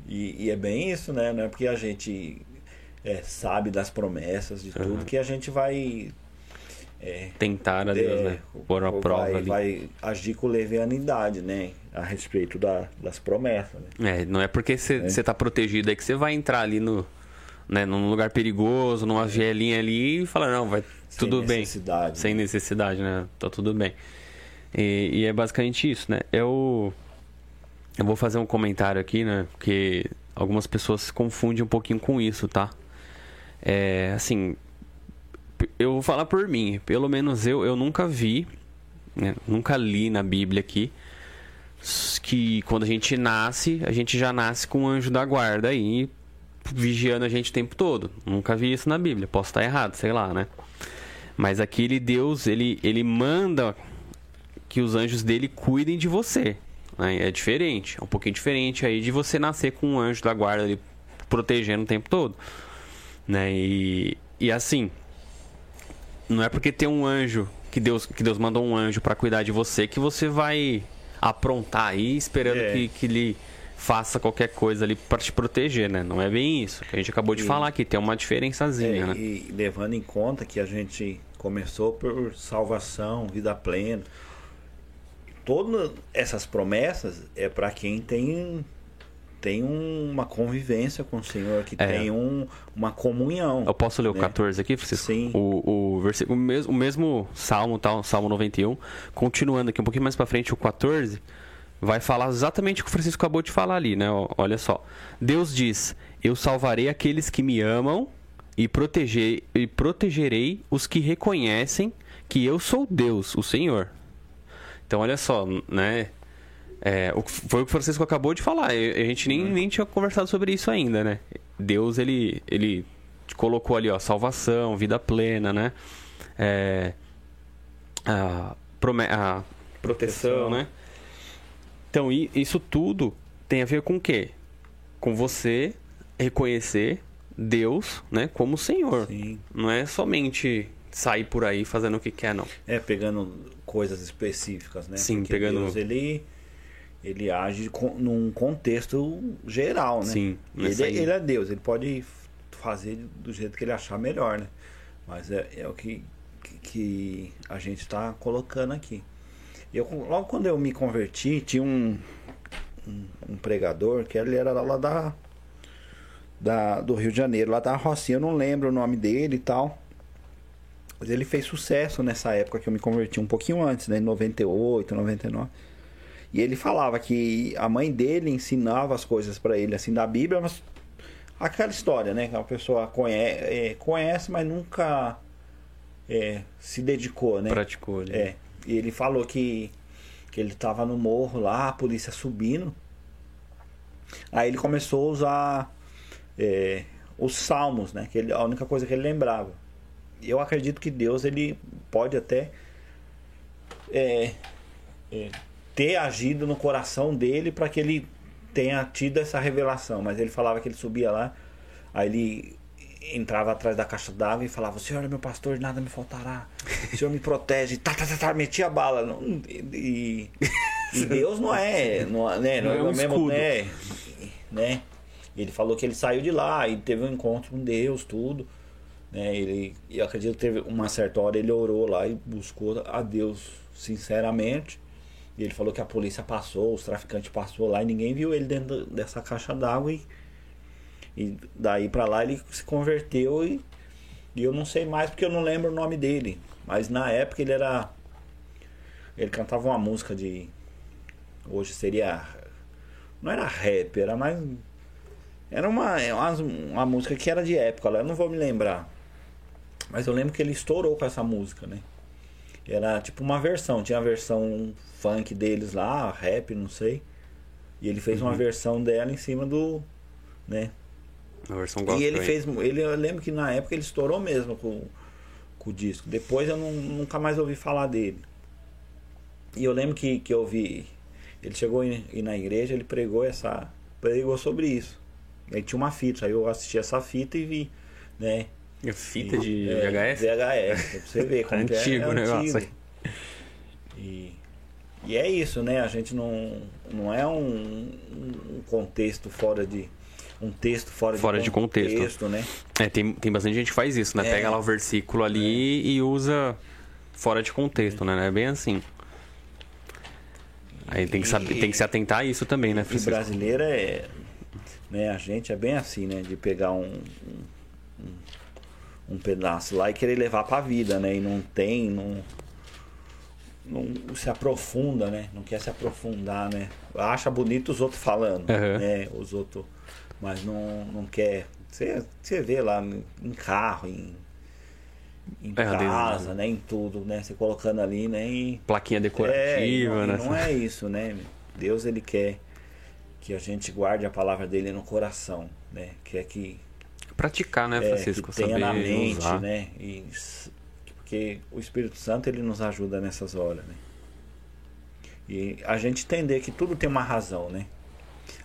E, e é bem isso, né? Não é porque a gente é, sabe das promessas, de tudo, Uhum. que a gente vai. É, Tentar a Deus, é, né? Pôr a vai, prova ali. vai agir com levianidade, né? A respeito da- das promessas, né? É, não é porque você tá protegido aí que você vai entrar ali no. Né, num lugar perigoso, numa vielinha ali e falar, não, vai Sem tudo bem. necessidade, Sem né? necessidade, né? Tá tudo bem. E, e é basicamente isso, né? Eu, eu vou fazer um comentário aqui, né? Porque algumas pessoas se confundem um pouquinho com isso, tá? É, assim, eu vou falar por mim. Pelo menos eu, eu nunca vi, né, nunca li na Bíblia aqui, que quando a gente nasce, a gente já nasce com um anjo da guarda aí, vigiando a gente o tempo todo. Nunca vi isso na Bíblia. Posso estar errado, sei lá, né? Mas aquele Deus, ele, ele manda que os anjos dele cuidem de você. né? É diferente, é um pouquinho diferente aí de você nascer com um anjo da guarda ali protegendo o tempo todo. Né? E, e assim, não é porque tem um anjo que Deus, que Deus mandou um anjo para cuidar de você que você vai aprontar aí esperando É. que, que ele faça qualquer coisa ali para te proteger, né? Não é bem isso. que A gente acabou de E- falar aqui, tem uma diferençazinha, É, né? E levando em conta que a gente começou por salvação, vida plena. Todas essas promessas é para quem tem tem uma convivência com o Senhor, que É. tem um, uma comunhão. Eu posso ler o né? 14 aqui, Francisco? Sim. O, o, versículo, o, mesmo, o mesmo salmo, tal, salmo 91, continuando aqui um pouquinho mais pra frente, o 14, vai falar exatamente o que o Francisco acabou de falar ali, né? Olha só. Deus diz: Eu salvarei aqueles que me amam e, proteger, e protegerei os que reconhecem que eu sou Deus, o Senhor. Então, olha só, né? É, o foi o que o Francisco acabou de falar. A gente nem, nem tinha conversado sobre isso ainda, né? Deus, ele, ele colocou ali, ó, salvação, vida plena, né? É, a, a proteção, né? Então, isso tudo tem a ver com o quê? Com você reconhecer Deus, né, como Senhor. Sim. Não é somente sair por aí fazendo o que quer, não. É, pegando coisas específicas, né? Sim, Porque pegando- Deus, ele, ele age com, num contexto geral, né? Sim, Ele, aí. ele é Deus, ele pode fazer do jeito que ele achar melhor, né? Mas é, é o que, que- que a gente está colocando aqui. Eu, logo quando eu me converti, tinha um, um, um pregador que ele era lá da, da, do Rio de Janeiro, lá da Rocinha, eu não lembro o nome dele e tal. Mas ele fez sucesso nessa época que eu me converti, um pouquinho antes, né? Em 98, 99. E ele falava que a mãe dele ensinava as coisas pra ele, assim, da Bíblia, mas aquela história, né? Que a pessoa conhece, é, conhece mas nunca é, se dedicou, né? Praticou ali. É. E ele falou que, que ele tava no morro lá, a polícia subindo. Aí ele começou a usar é, os salmos, né? Que ele, a única coisa que ele lembrava. Eu acredito que Deus ele pode até é, é, ter agido no coração dele para que ele tenha tido essa revelação. Mas ele falava que ele subia lá, aí ele entrava atrás da caixa d'água e falava: Senhor é meu pastor, nada me faltará. O Senhor me protege. Tá, tá, tá, tá, metia a bala. Não- E, e Deus não é, não, é- né, Não é um o mesmo, escudo. né, né? Ele falou que ele saiu de lá e teve um encontro com Deus, tudo. Né? Ele, eu acredito que teve uma certa hora ele orou lá e buscou a Deus sinceramente. E ele falou que a polícia passou, os traficantes passou lá e ninguém viu ele dentro dessa caixa d'água e, E daí pra lá ele se converteu e, e eu não sei mais porque eu não lembro o nome dele. Mas na época ele era. Ele cantava uma música de. Hoje seria. Não era rap, era mais. Era uma, uma, uma música que era de época, eu não vou me lembrar. Mas eu lembro que ele estourou com essa música, né? Era tipo uma versão, tinha a versão funk deles lá, rap, não sei. E ele fez uhum. uma versão dela em cima do, né? A versão gospel. E ele fez, ele eu lembro que na época ele estourou mesmo com, com o disco. Depois eu não, nunca mais ouvi falar dele. E eu lembro que, que eu vi, ele chegou e na igreja, ele pregou essa, pregou sobre isso. Aí tinha uma fita, aí eu assisti essa fita e vi, né? Fita de é, VHS? VHS, pra você ver como antigo é, é o negócio. Antigo. E, e é isso, né? A gente não, não é um, um contexto fora de. Um texto fora, fora de, contexto, de contexto. né? É, tem, tem bastante gente que faz isso, né? É. Pega lá o versículo ali é. e usa fora de contexto, né? Não é bem assim. Aí tem que, saber, tem que se atentar a isso também, né, Francisco? E brasileira é. Né, a gente é bem assim, né? De pegar um, um um pedaço lá e querer levar para a vida, né? E não tem, não, não se aprofunda, né? Não quer se aprofundar, né? Acha bonito os outros falando, uhum. né? Os outros, mas não, não quer. Você, você vê lá em carro, em, em é, casa, né? Em tudo, né? Você colocando ali, né? E, Plaquinha decorativa, é, não, né? Não é isso, né? Deus ele quer que a gente guarde a palavra dele no coração, né? Quer que praticar, né, Francisco? É, que tenha na mente, usar. né? E, porque o Espírito Santo ele nos ajuda nessas horas, né? E a gente entender que tudo tem uma razão, né?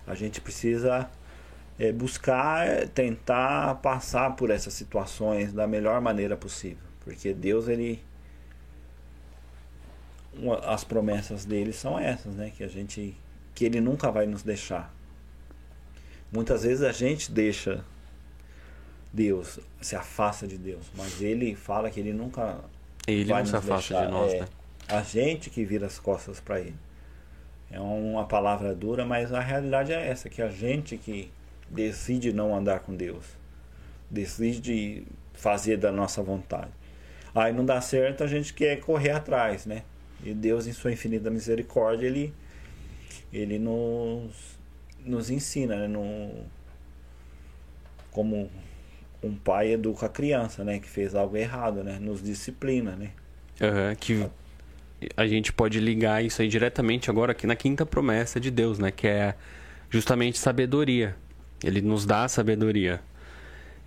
A gente precisa é, buscar, é, tentar passar por essas situações da melhor maneira possível, porque Deus ele uma, as promessas dele são essas, né? Que a gente que ele nunca vai nos deixar. Muitas vezes a gente deixa Deus, se afasta de Deus, mas ele fala que ele nunca ele vai não se afasta deixar. de nós, é, né? A gente que vira as costas para ele. É uma palavra dura, mas a realidade é essa, que a gente que decide não andar com Deus, decide fazer da nossa vontade. Aí não dá certo, a gente quer correr atrás, né? E Deus, em sua infinita misericórdia, ele, ele nos, nos ensina, né? No, como um pai educa a criança, né? Que fez algo errado, né? Nos disciplina, né? Uhum, que a gente pode ligar isso aí diretamente agora aqui na quinta promessa de Deus, né? Que é justamente sabedoria. Ele nos dá a sabedoria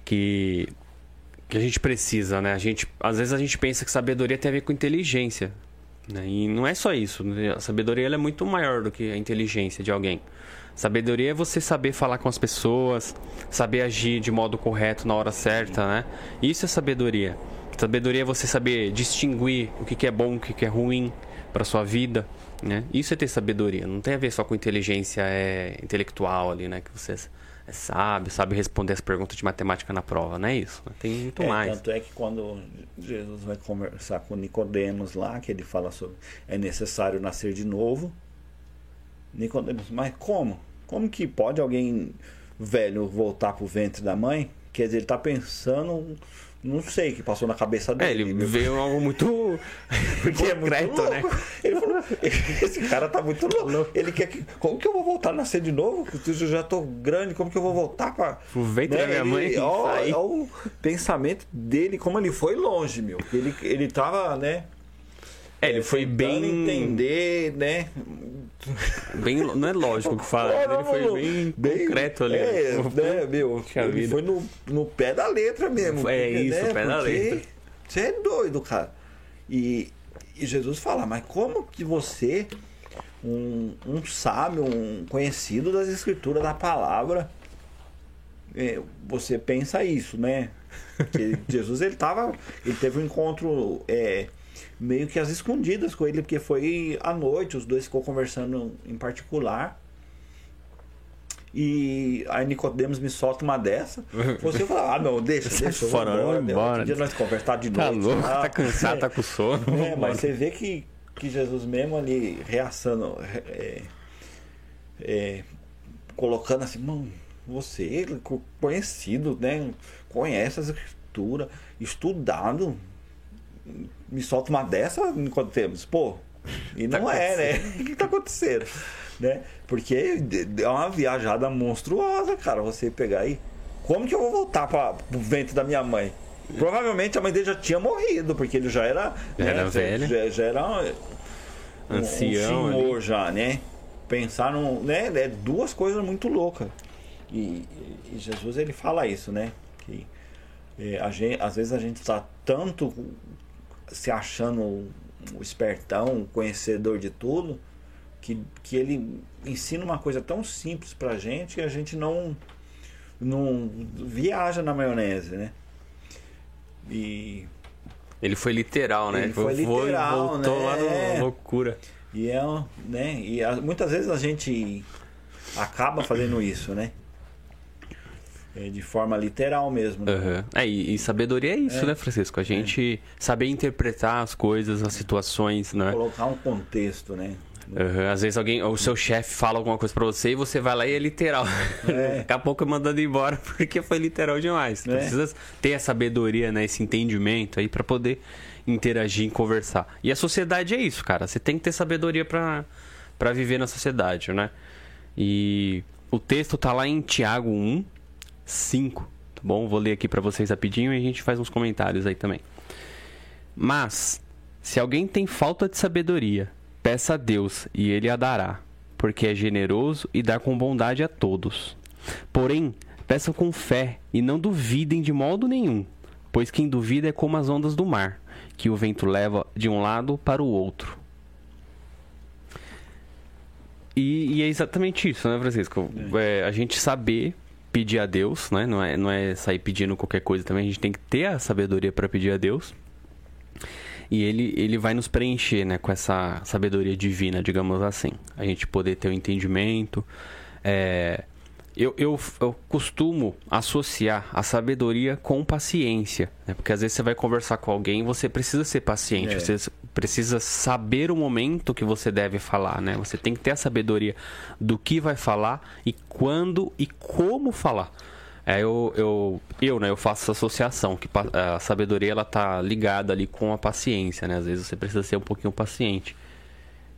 que que a gente precisa, né? A gente às vezes a gente pensa que sabedoria tem a ver com inteligência, né? E não é só isso. Né? A sabedoria é muito maior do que a inteligência de alguém. Sabedoria é você saber falar com as pessoas, saber agir de modo correto na hora certa, né? Isso é sabedoria. Sabedoria é você saber distinguir o que é bom, o que é ruim para sua vida, né? Isso é ter sabedoria. Não tem a ver só com inteligência é, intelectual ali, né? Que você é sábio, sabe responder as perguntas de matemática na prova, não é isso? Tem muito é, mais. Tanto é que quando Jesus vai conversar com Nicodemos lá, que ele fala sobre é necessário nascer de novo, Nicodemos, mas como? Como que pode alguém velho voltar pro ventre da mãe? Quer dizer, ele tá pensando, não sei o que passou na cabeça dele. É, ele veio algo muito Porque é muito né? Ele falou, esse cara tá muito louco. Ele quer que, como que eu vou voltar a nascer de novo? Eu já tô grande, como que eu vou voltar para o ventre né? da minha ele, mãe? Olha o pensamento dele, como ele foi longe, meu. Ele ele tava, né? É, ele foi bem entender, né? Bem, não é lógico que fala, ele foi bem, bem concreto ali. É, né, meu? Ele foi no, no pé da letra mesmo. É porque, isso, né, pé da letra. Você é doido, cara. E, e Jesus fala, mas como que você, um, um sábio, um conhecido das escrituras da palavra, é, você pensa isso, né? Que Jesus ele tava, ele teve um encontro é, meio que às escondidas com ele, porque foi à noite, os dois ficou conversando em particular. E aí Nicodemos me solta uma dessa. Você fala, ah não, deixa, deixa, fora, embora. embora. Um dia nós conversar de tá noite. Tá louco, tá, tá cansado, tá com sono. É, mas você vê que, que Jesus mesmo ali reaçando, é, é, colocando assim, mão, você conhecido, né? Conhece as escrituras, estudado, me solta uma dessa enquanto temos. Pô, e não tá é, né? O que tá acontecendo? né? Porque é uma viajada monstruosa, cara, você pegar aí. Como que eu vou voltar para o ventre da minha mãe? Provavelmente a mãe dele já tinha morrido, porque ele já era. Já né, era velho. Já, já era um, ancião. Um senhor ali. já, né? Pensar num. Né? É duas coisas muito loucas. E, e Jesus ele fala isso, né? Que é, a gente, às vezes a gente está tanto se achando o espertão, o conhecedor de tudo, que, que ele ensina uma coisa tão simples pra gente que a gente não, não viaja na maionese, né? E. Ele foi literal, né? Ele foi literal, voltou né? lá no loucura. E é, né? E a, muitas vezes a gente acaba fazendo isso, né? É de forma literal mesmo. Né? Uhum. É, e, e, sabedoria é isso, é. né, Francisco? A gente é. saber interpretar as coisas, as situações, né? Colocar um contexto, né? Uhum. Às vezes alguém, o seu chefe fala alguma coisa pra você e você vai lá e é literal. É. Daqui a pouco é mandando embora porque foi literal demais. É. Precisa ter a sabedoria, né? Esse entendimento aí para poder interagir e conversar. E a sociedade é isso, cara. Você tem que ter sabedoria para viver na sociedade, né? E o texto tá lá em Tiago 1, 5. Tá bom? Vou ler aqui para vocês rapidinho e a gente faz uns comentários aí também. Mas, se alguém tem falta de sabedoria, peça a Deus e ele a dará, porque é generoso e dá com bondade a todos. Porém, peçam com fé e não duvidem de modo nenhum, pois quem duvida é como as ondas do mar, que o vento leva de um lado para o outro. E, e é exatamente isso, né, Francisco? É. É, a gente saber pedir a Deus, né? Não é, não é sair pedindo qualquer coisa também. A gente tem que ter a sabedoria para pedir a Deus. E ele, ele vai nos preencher, né? Com essa sabedoria divina, digamos assim. A gente poder ter o um entendimento. É, eu, eu, eu costumo associar a sabedoria com paciência, né? Porque às vezes você vai conversar com alguém e você precisa ser paciente, é. você precisa saber o momento que você deve falar, né? Você tem que ter a sabedoria do que vai falar e quando e como falar. É, eu, eu, eu, né, eu faço essa associação, que a sabedoria ela tá ligada ali com a paciência, né? Às vezes você precisa ser um pouquinho paciente.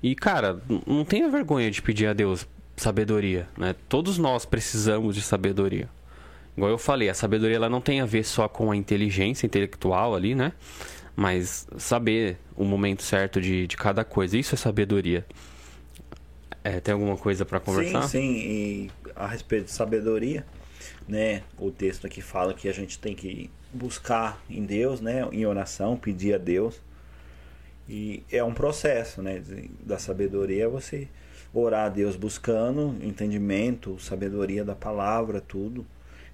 E, cara, não tenha vergonha de pedir a Deus sabedoria, né? Todos nós precisamos de sabedoria. Igual eu falei, a sabedoria ela não tem a ver só com a inteligência intelectual ali, né? Mas saber o momento certo de, de cada coisa, isso é sabedoria. É, tem alguma coisa para conversar? Sim, sim. E a respeito de sabedoria, né? O texto aqui fala que a gente tem que buscar em Deus, né? Em oração, pedir a Deus. E é um processo, né? Da sabedoria você orar a Deus buscando entendimento, sabedoria da palavra, tudo,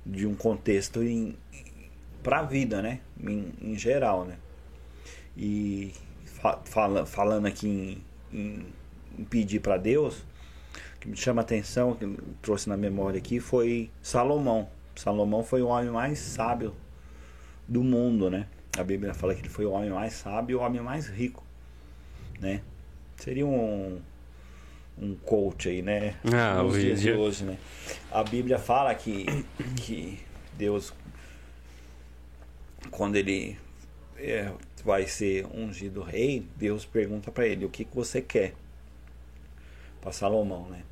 de um contexto para a vida, né? Em, em, geral, né? E fala, falando aqui em, em, em pedir para Deus, o que me chama a atenção, que trouxe na memória aqui, foi Salomão. Salomão foi o homem mais sábio do mundo, né? A Bíblia fala que ele foi o homem mais sábio e o homem mais rico, né? Seria um um coach aí, né? Ah, Nos dias de hoje, né? A Bíblia fala que, que Deus, quando ele é, vai ser ungido rei, Deus pergunta para ele: o que, que você quer? Para Salomão, né?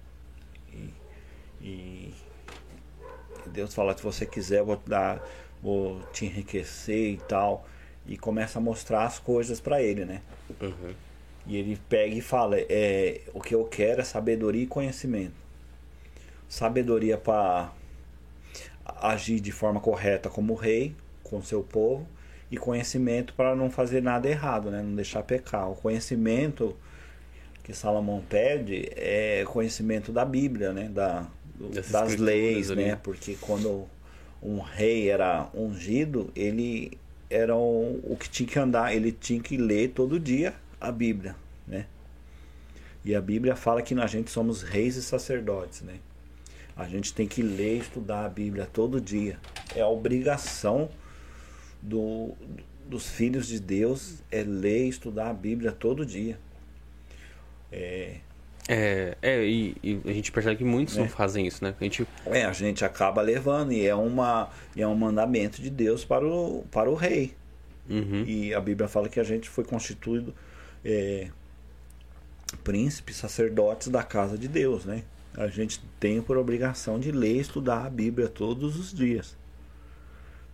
E, e, Deus fala: se você quiser, vou te dar, vou te enriquecer e tal. E começa a mostrar as coisas para ele, né? Uhum. E ele pega e fala: é, o que eu quero é sabedoria e conhecimento. Sabedoria para agir de forma correta como rei, com seu povo, e conhecimento para não fazer nada errado, né? não deixar pecar. O conhecimento que Salomão pede é conhecimento da Bíblia, né? da, das leis, né? porque quando um rei era ungido, ele era o, o que tinha que andar, ele tinha que ler todo dia a Bíblia, né? E a Bíblia fala que a gente somos reis e sacerdotes, né? A gente tem que ler e estudar a Bíblia todo dia. É a obrigação do, dos filhos de Deus é ler e estudar a Bíblia todo dia. É, É, é e, e a gente percebe que muitos É. não fazem isso, né? A gente, É, a gente acaba levando e é, uma, e é um mandamento de Deus para o, para o rei. Uhum. E a Bíblia fala que a gente foi constituído é, príncipes, sacerdotes da casa de Deus, né? A gente tem por obrigação de ler e estudar a Bíblia todos os dias.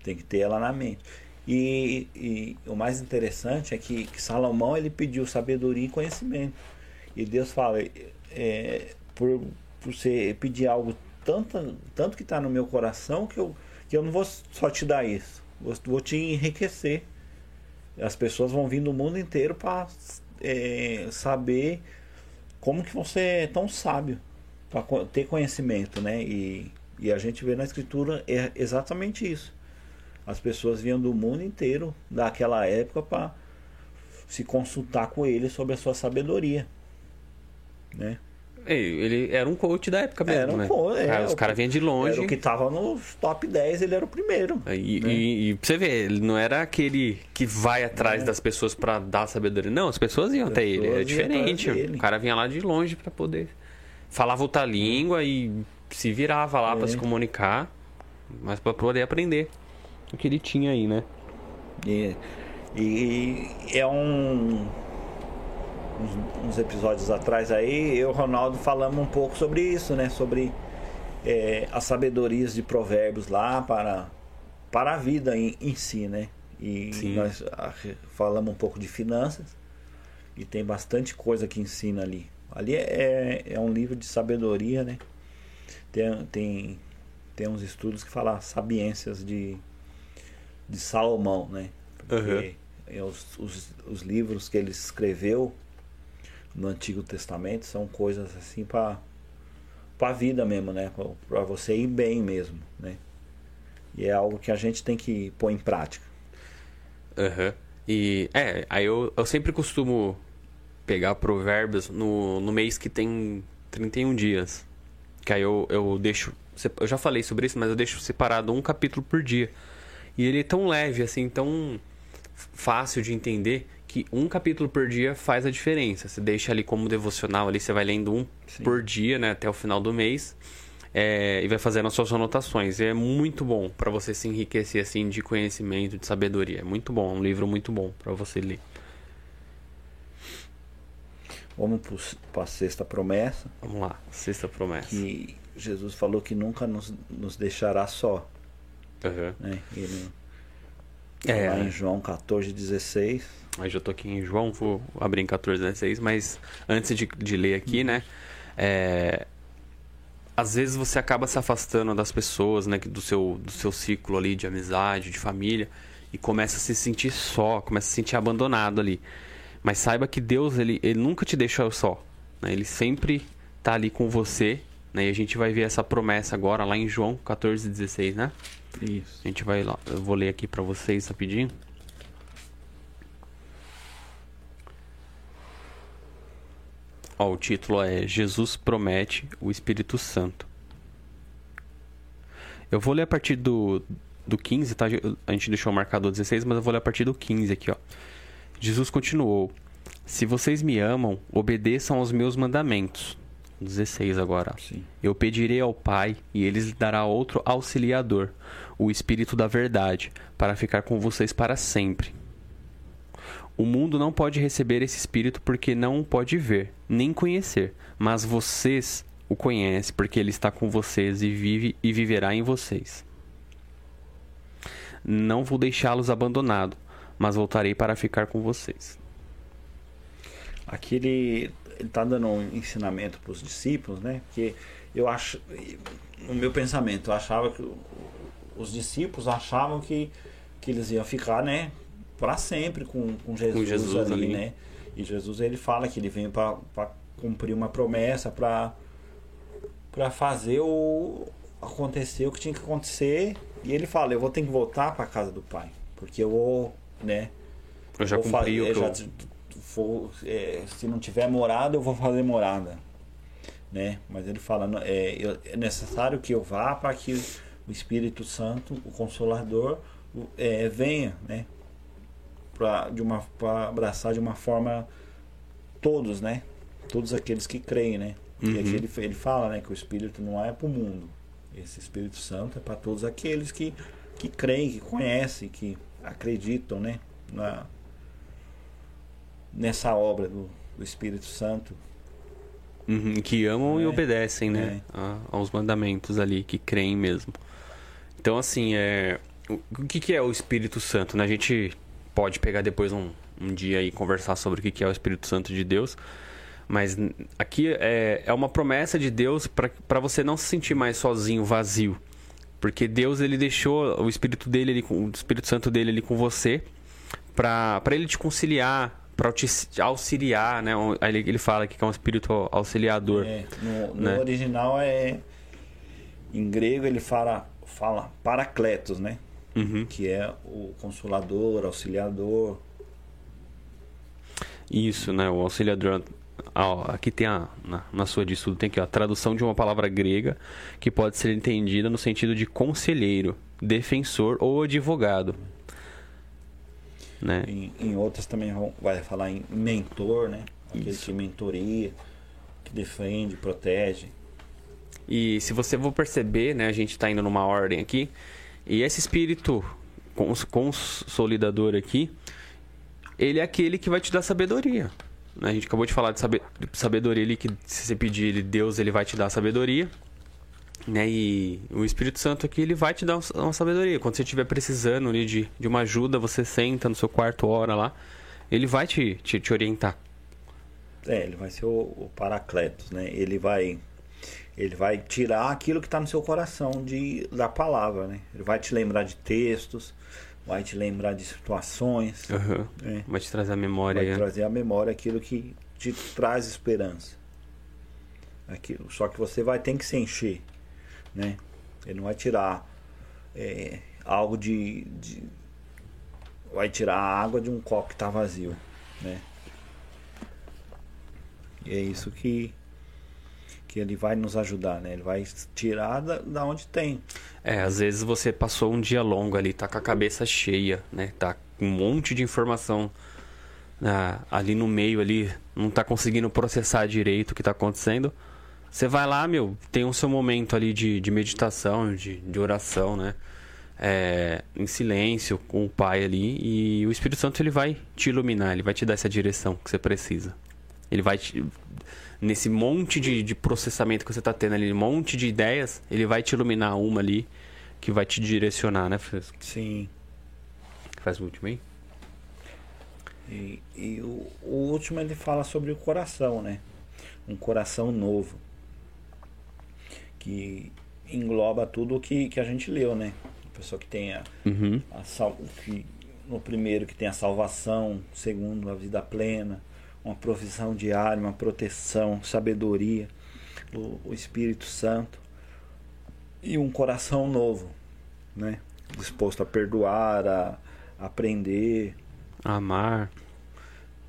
Tem que ter ela na mente. E, e o mais interessante é que, que Salomão ele pediu sabedoria e conhecimento. E Deus fala, é, por, por você pedir algo tanto, tanto que está no meu coração que eu, que eu não vou só te dar isso. Vou, vou te enriquecer. As pessoas vão vir do mundo inteiro para saber como que você é tão sábio, para ter conhecimento, né? E, e a gente vê na escritura é exatamente isso. As pessoas vinham do mundo inteiro daquela época para se consultar com ele sobre a sua sabedoria, né? É, ele era um coach da época mesmo, Era um né? coach, é, os caras vinham de longe. Era o que tava nos top 10, ele era o primeiro. E, né? e- e pra você ver, ele não era aquele que vai atrás É. das pessoas pra dar sabedoria. Não, as pessoas iam até ele. Era pessoas iam atrás diferente. O cara vinha lá de longe pra poder. Falava outra língua e se virava lá pra É. se comunicar, mas pra poder aprender o que ele tinha aí, né? E, e é um. Uns, uns episódios atrás aí, eu e o Ronaldo falamos um pouco sobre isso, né? Sobre é, as sabedorias de provérbios lá para, para a vida em, em si, né? E Sim. nós ah, falamos um pouco de finanças e tem bastante coisa que ensina ali. Ali é, é um livro de sabedoria, né? Tem, tem, tem uns estudos que falam sabiências de, de Salomão, né? Porque é os, os, os livros que ele escreveu no Antigo Testamento são coisas assim para para a vida mesmo, né? Para você ir bem mesmo, né? E é algo que a gente tem que pôr em prática. Aham. E é, aí eu, eu sempre costumo pegar provérbios no, no mês que tem 31 dias. Que aí eu, eu deixo. Eu já falei sobre isso, mas eu deixo separado um capítulo por dia. E ele é tão leve, assim, tão fácil de entender que um capítulo por dia faz a diferença. Você deixa ali como devocional, ali você vai lendo um Sim. por dia, né, até o final do mês. é, e vai fazendo as suas anotações. E é muito bom para você se enriquecer assim de conhecimento, de sabedoria. É muito bom, é um livro muito bom para você ler. Vamos para a sexta promessa, Vamos lá, sexta promessa. que Jesus falou que nunca nos, nos deixará só, Aham. né? Ele, É, Lá em João 14, 16. Aí já tô aqui em João, vou abrir em 14, 16, mas antes de, de ler aqui, né? é, às vezes você acaba se afastando das pessoas, né? Do seu, do seu ciclo ali de amizade, de família, e começa a se sentir só, começa a se sentir abandonado ali. Mas saiba que Deus, ele, ele nunca te deixou só. né? Ele sempre tá ali com você, né? E a gente vai ver essa promessa agora lá em João 14, 16, né? Isso. A gente vai lá, eu vou ler aqui pra vocês rapidinho. Ó, o título é Jesus promete o Espírito Santo. Eu vou ler a partir do, do 15, tá? A gente deixou o 16, mas eu vou ler a partir do 15 aqui, ó. Jesus continuou: Se vocês me amam, obedeçam aos meus mandamentos. 16 agora. Sim. Eu pedirei ao Pai, e ele lhes dará outro auxiliador, o Espírito da Verdade, para ficar com vocês para sempre. O mundo não pode receber esse Espírito porque não o pode ver, nem conhecer, mas vocês o conhecem, porque ele está com vocês e vive e viverá em vocês. Não vou deixá-los abandonados, mas voltarei para ficar com vocês. Aqui ele está dando um ensinamento para os discípulos, né? Porque eu acho, no meu pensamento, eu achava que o- os discípulos achavam que, que eles iam ficar, né? Para sempre com, com Jesus, Jesus ali, ali. né? E Jesus ele fala que ele veio para cumprir uma promessa, para para fazer o acontecer o que tinha que acontecer. E ele fala, eu vou ter que voltar para casa do Pai, porque eu vou, né? Eu já cumpri o é, que já eu... t- for- é, se não tiver morada, eu vou fazer morada. Né? Mas ele fala, é, é necessário que eu vá para que o Espírito Santo, o Consolador, é, venha, né? Pra, de uma, pra abraçar de uma forma todos, né? todos aqueles que creem, né? E Uhum. aqui ele, ele fala, né, que o Espírito não é para o mundo. Esse Espírito Santo é para todos aqueles que, que creem, que conhecem, que acreditam, né, na, nessa obra do, do Espírito Santo. Uhum, que amam e É. obedecem, né? a- aos mandamentos ali, que creem mesmo. Então, assim, é... o que, que é o Espírito Santo? Né? A gente pode pegar depois um, um dia e conversar sobre o que, que é o Espírito Santo de Deus. Mas aqui é, é uma promessa de Deus para você não se sentir mais sozinho, vazio. Porque Deus ele deixou o Espírito dele, ali o Espírito Santo dele ali com você para ele te conciliar, para te auxiliar, né? Ele, ele fala aqui que é um espírito auxiliador. É, no no né? original é. Em grego ele fala, fala paracletos, né? Uhum. Que é o consolador, auxiliador. Isso, né? O auxiliador. Ah, aqui tem a. Na, na sua de estudo tem aqui ó, a tradução de uma palavra grega que pode ser entendida no sentido de conselheiro, defensor ou advogado. Né? Em, em outras também vai falar em mentor, né? Aquele Isso. que mentoria, que defende, protege. E se você for perceber, né, a gente está indo numa ordem aqui, e esse espírito cons- consolidador aqui, ele é aquele que vai te dar sabedoria. A gente acabou de falar de sabedoria ali, que se você pedir ele, Deus, ele vai te dar sabedoria. Né? E o Espírito Santo aqui, ele vai te dar um- uma sabedoria. Quando você estiver precisando ali de, de uma ajuda, você senta no seu quarto, hora lá, ele vai te, te, te orientar. É, ele vai ser o, o paracletos, né? Ele vai ele vai tirar aquilo que está no seu coração de da palavra, né? Ele vai te lembrar de textos, vai te lembrar de situações, Aham. né? Vai te trazer a memória vai né? trazer à memória aquilo que te traz esperança. Aquilo, só que você vai ter que se encher, né? Ele não vai tirar é, algo de, de- vai tirar a água de um copo que está vazio, né? E é isso que que ele vai nos ajudar, né? Ele vai tirar da, da onde tem. É, às vezes você passou um dia longo ali, tá com a cabeça cheia, né? Tá com um monte de informação ah, ali no meio ali, não tá conseguindo processar direito o que tá acontecendo. Você vai lá, meu, tem o seu momento ali de, de meditação, de, de oração, né? É, em silêncio com o pai ali e o Espírito Santo ele vai te iluminar, ele vai te dar essa direção que você precisa. Ele vai te, nesse monte de, de processamento que você tá tendo ali, um monte de ideias, ele vai te iluminar uma ali que vai te direcionar, né, Fresco? Sim. Faz o último aí. E, e o, o último ele fala sobre o coração, né? Um coração novo. Que engloba tudo o que, que a gente leu, né? A pessoa que tem a, Uhum. a sal, que, no primeiro que tem a salvação, segundo a vida plena, uma provisão diária, uma proteção, sabedoria, o, o Espírito Santo e um coração novo, né? Disposto a perdoar, a, a aprender, Amar.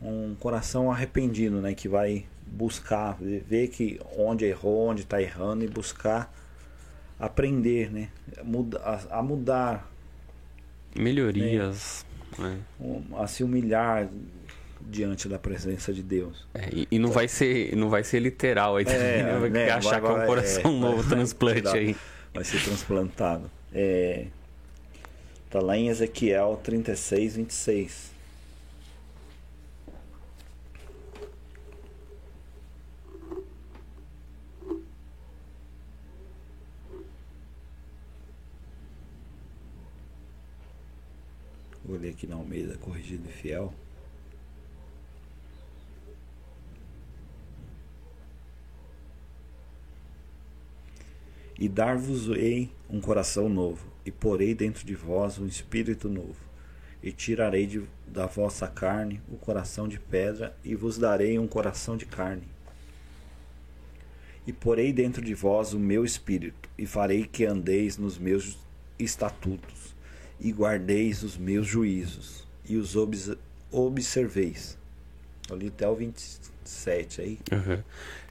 um coração arrependido, né? Que vai buscar, ver que onde errou, onde está errando e buscar aprender, né? Muda, a, a mudar, Melhorias. né? a se humilhar diante da presença de Deus. É, e, e não vai ser, não vai ser literal aí também, É, né? Vai né, achar vai- que é um coração é, novo, transplante vai- aí. Vai ser transplantado. É, tá lá em Ezequiel 36, 26. Vou ler aqui na Almeida, corrigido e fiel. E dar-vos-ei um coração novo, e porei dentro de vós um espírito novo, e tirarei de, da vossa carne o coração de pedra, e vos darei um coração de carne. E porei dentro de vós o meu espírito, e farei que andeis nos meus estatutos, e guardeis os meus juízos, e os obs- observeis. Eu li até o 27 aí. Uhum.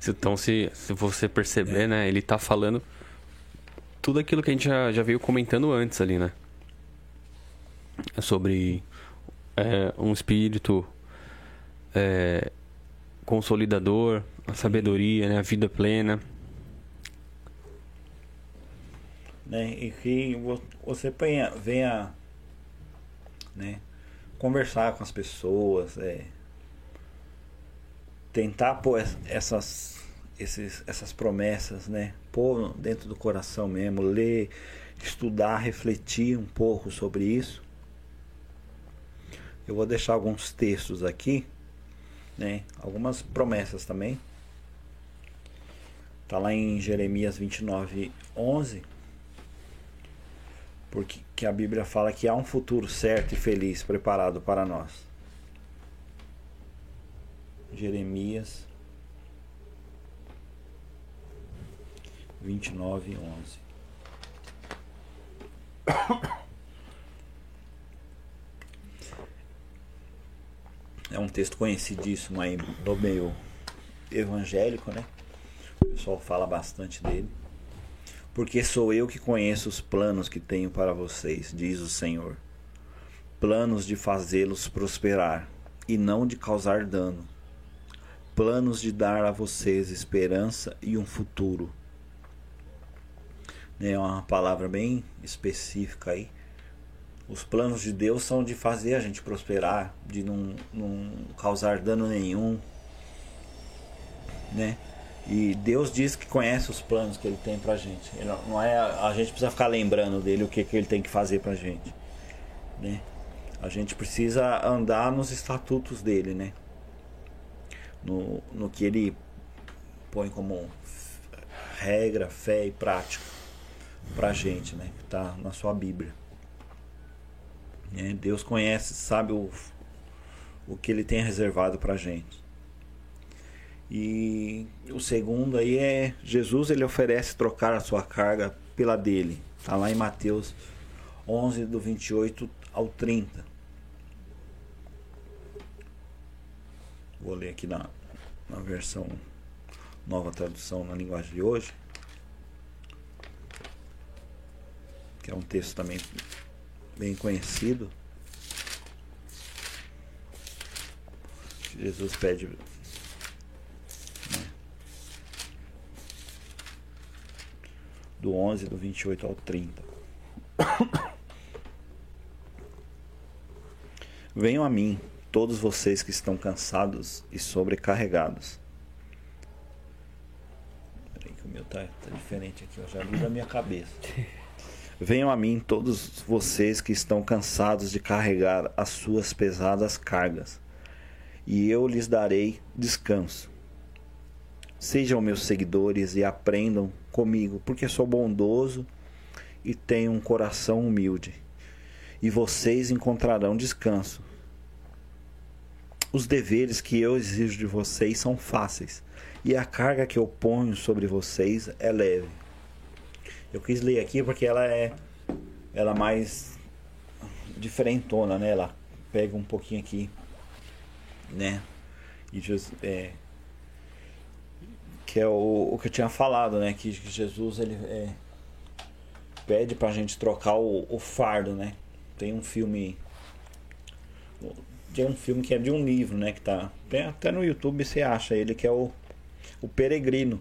Então, se, se você perceber, né, ele tá falando tudo aquilo que a gente já, já veio comentando antes ali, né? É Sobre é, um espírito é, consolidador, a sabedoria, né? a vida plena. Né? E que você venha, né? conversar com as pessoas, é, tentar pôr essas, esses, essas promessas, né? pôr dentro do coração mesmo, ler, estudar, refletir um pouco sobre isso. Eu vou deixar alguns textos aqui, né? Algumas promessas também. Tá lá em Jeremias 29, 11. Porque que a Bíblia fala que há um futuro certo e feliz preparado para nós. Jeremias 29, 11. É um texto conhecidíssimo aí no meio evangélico, né? O pessoal fala bastante dele. Porque sou eu que conheço os planos que tenho para vocês, diz o Senhor. Planos de fazê-los prosperar e não de causar dano. Planos de dar a vocês esperança e um futuro. É uma palavra bem específica aí os planos de Deus são de fazer a gente prosperar, de não, não causar dano nenhum, né? E Deus diz que conhece os planos que Ele tem pra gente. Não é a gente precisa ficar lembrando dele o que, que Ele tem que fazer pra gente, né? A gente precisa andar nos estatutos dele, né? No, no que Ele põe como regra, fé e prática pra gente, né? Que tá na sua Bíblia. É, Deus conhece, sabe o, o que Ele tem reservado para gente. E o segundo aí é Jesus ele oferece trocar a sua carga pela dele. Está lá em Mateus 11 do 28 ao 30. Vou ler aqui na, na versão nova tradução na linguagem de hoje. Que é um texto também bem conhecido. Jesus pede. Né? Do 11, do 28 ao 30. Venham a mim, todos vocês que estão cansados e sobrecarregados. Peraí que o meu tá, tá diferente aqui, eu já li da minha cabeça. Venham a mim todos vocês que estão cansados de carregar as suas pesadas cargas, e eu lhes darei descanso. Sejam meus seguidores e aprendam comigo, porque sou bondoso e tenho um coração humilde, e vocês encontrarão descanso. Os deveres que eu exijo de vocês são fáceis, e a carga que eu ponho sobre vocês é leve. Eu quis ler aqui porque ela é ela é mais diferentona, né? Ela pega um pouquinho aqui, né? E Jesus, é, que é o, o que eu tinha falado, né? Que, que Jesus ele é, pede pra gente trocar o, o fardo, né? Tem um filme tem um filme que é de um livro, né? Que tá até no YouTube você acha ele que é o o Peregrino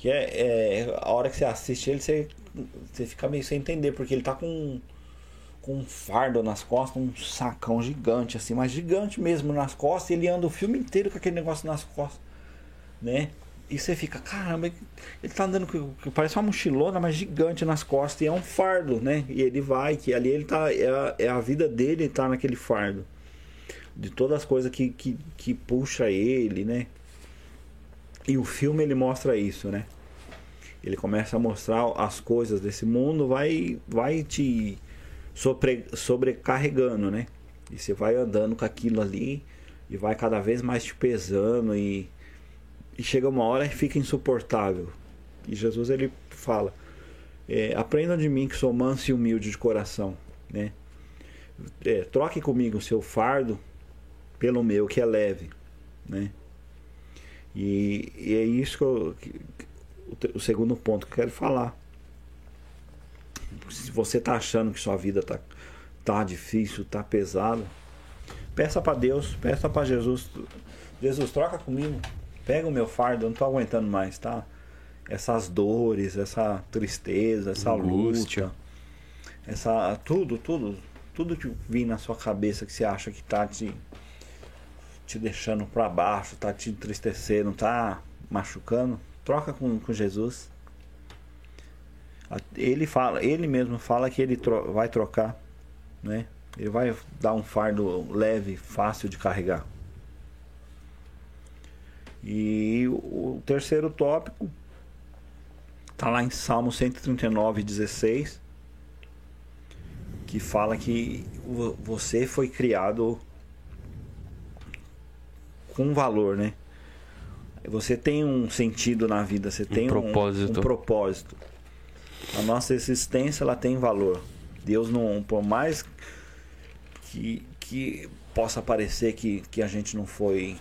que é, é, a hora que você assiste ele, você, você fica meio sem entender, porque ele tá com, com um fardo nas costas, um sacão gigante, assim, mas gigante mesmo nas costas, e ele anda o filme inteiro com aquele negócio nas costas, né? E você fica, caramba, ele tá andando com, parece uma mochilona, mas gigante nas costas, e é um fardo, né? E ele vai, que ali ele tá, é a, é a vida dele tá naquele fardo. De todas as coisas que, que, que puxa ele, né? E o filme ele mostra isso, né? Ele começa a mostrar as coisas desse mundo, vai, vai te sobre, sobrecarregando, né? E você vai andando com aquilo ali e vai cada vez mais te pesando e, e chega uma hora que fica insuportável. E Jesus ele fala: é, aprendam de mim que sou manso e humilde de coração, né? É, troque comigo o seu fardo pelo meu que é leve, né? E, e é isso que, eu, que o, segundo ponto que eu quero falar. Se você está achando que sua vida está tá difícil, está pesado, peça para Deus, peça para Jesus Jesus, troca comigo. Pega o meu fardo, eu não tô aguentando mais, tá? Essas dores, essa tristeza, essa Angústia. luta, essa tudo, tudo, tudo que vem na sua cabeça que você acha que tá te te deixando para baixo, tá te entristecendo, tá machucando, troca com, com Jesus. Ele fala, ele mesmo fala que ele tro- vai trocar, né? Ele vai dar um fardo leve, fácil de carregar. E o, terceiro tópico tá lá em Salmo 139, 16, que fala que vo- você foi criado com valor, né? Você tem um sentido na vida, você tem um- propósito. um propósito. A nossa existência ela tem valor. Deus não, por mais que, que possa parecer que, que a gente não foi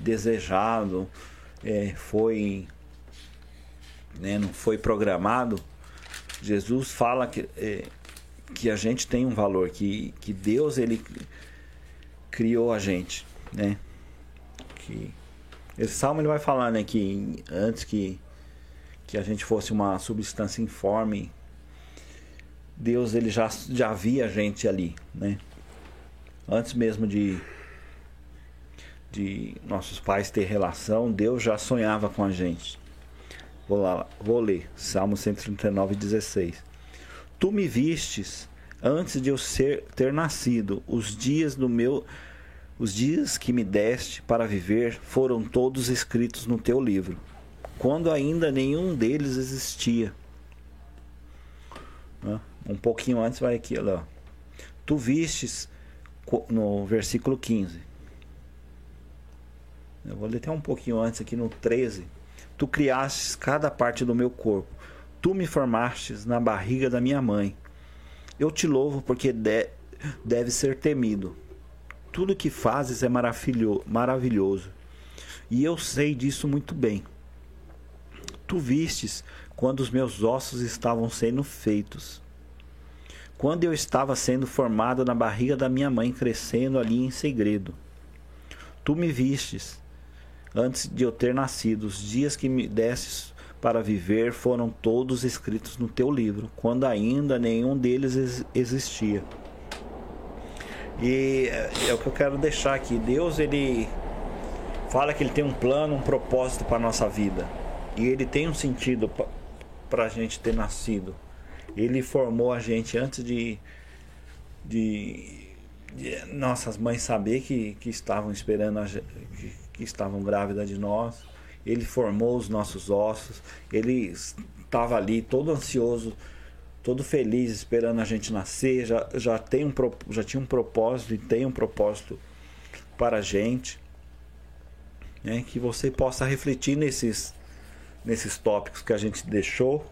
desejado, é, foi né, não foi programado, Jesus fala que, é, que a gente tem um valor, que, que Deus ele criou a gente, né? Que esse salmo ele vai falar, né, que antes que que a gente fosse uma substância informe, Deus ele já já via a gente ali, né? Antes mesmo de de nossos pais ter relação, Deus já sonhava com a gente. Vou lá, vou ler, Salmo 139, 16. Tu me vistes antes de eu ser, ter nascido, os dias do meu os dias que me deste para viver foram todos escritos no teu livro, quando ainda nenhum deles existia. Um pouquinho antes vai aqui, olha. Tu vistes no versículo 15. Eu vou ler até um pouquinho antes aqui no 13. Tu criastes cada parte do meu corpo. Tu me formastes na barriga da minha mãe. Eu te louvo porque de, deve ser temido. Tudo que fazes é maravilho, maravilhoso. E eu sei disso muito bem. Tu vistes quando os meus ossos estavam sendo feitos. Quando eu estava sendo formado na barriga da minha mãe, crescendo ali em segredo. Tu me vistes antes de eu ter nascido. Os dias que me destes para viver foram todos escritos no teu livro, quando ainda nenhum deles ex- existia. E é é o que eu quero deixar aqui. Deus, ele fala que ele tem um plano, um propósito para nossa vida. E ele tem um sentido para a gente ter nascido. Ele formou a gente antes de, de, de nossas mães saber que, que estavam esperando, a, ge- que, que estavam grávidas de nós. Ele formou os nossos ossos. Ele estava ali todo ansioso, todo feliz, esperando a gente nascer. Já, já, tem um, já tinha um propósito e tem um propósito para a gente. Né? Que você possa refletir nesses, nesses tópicos que a gente deixou.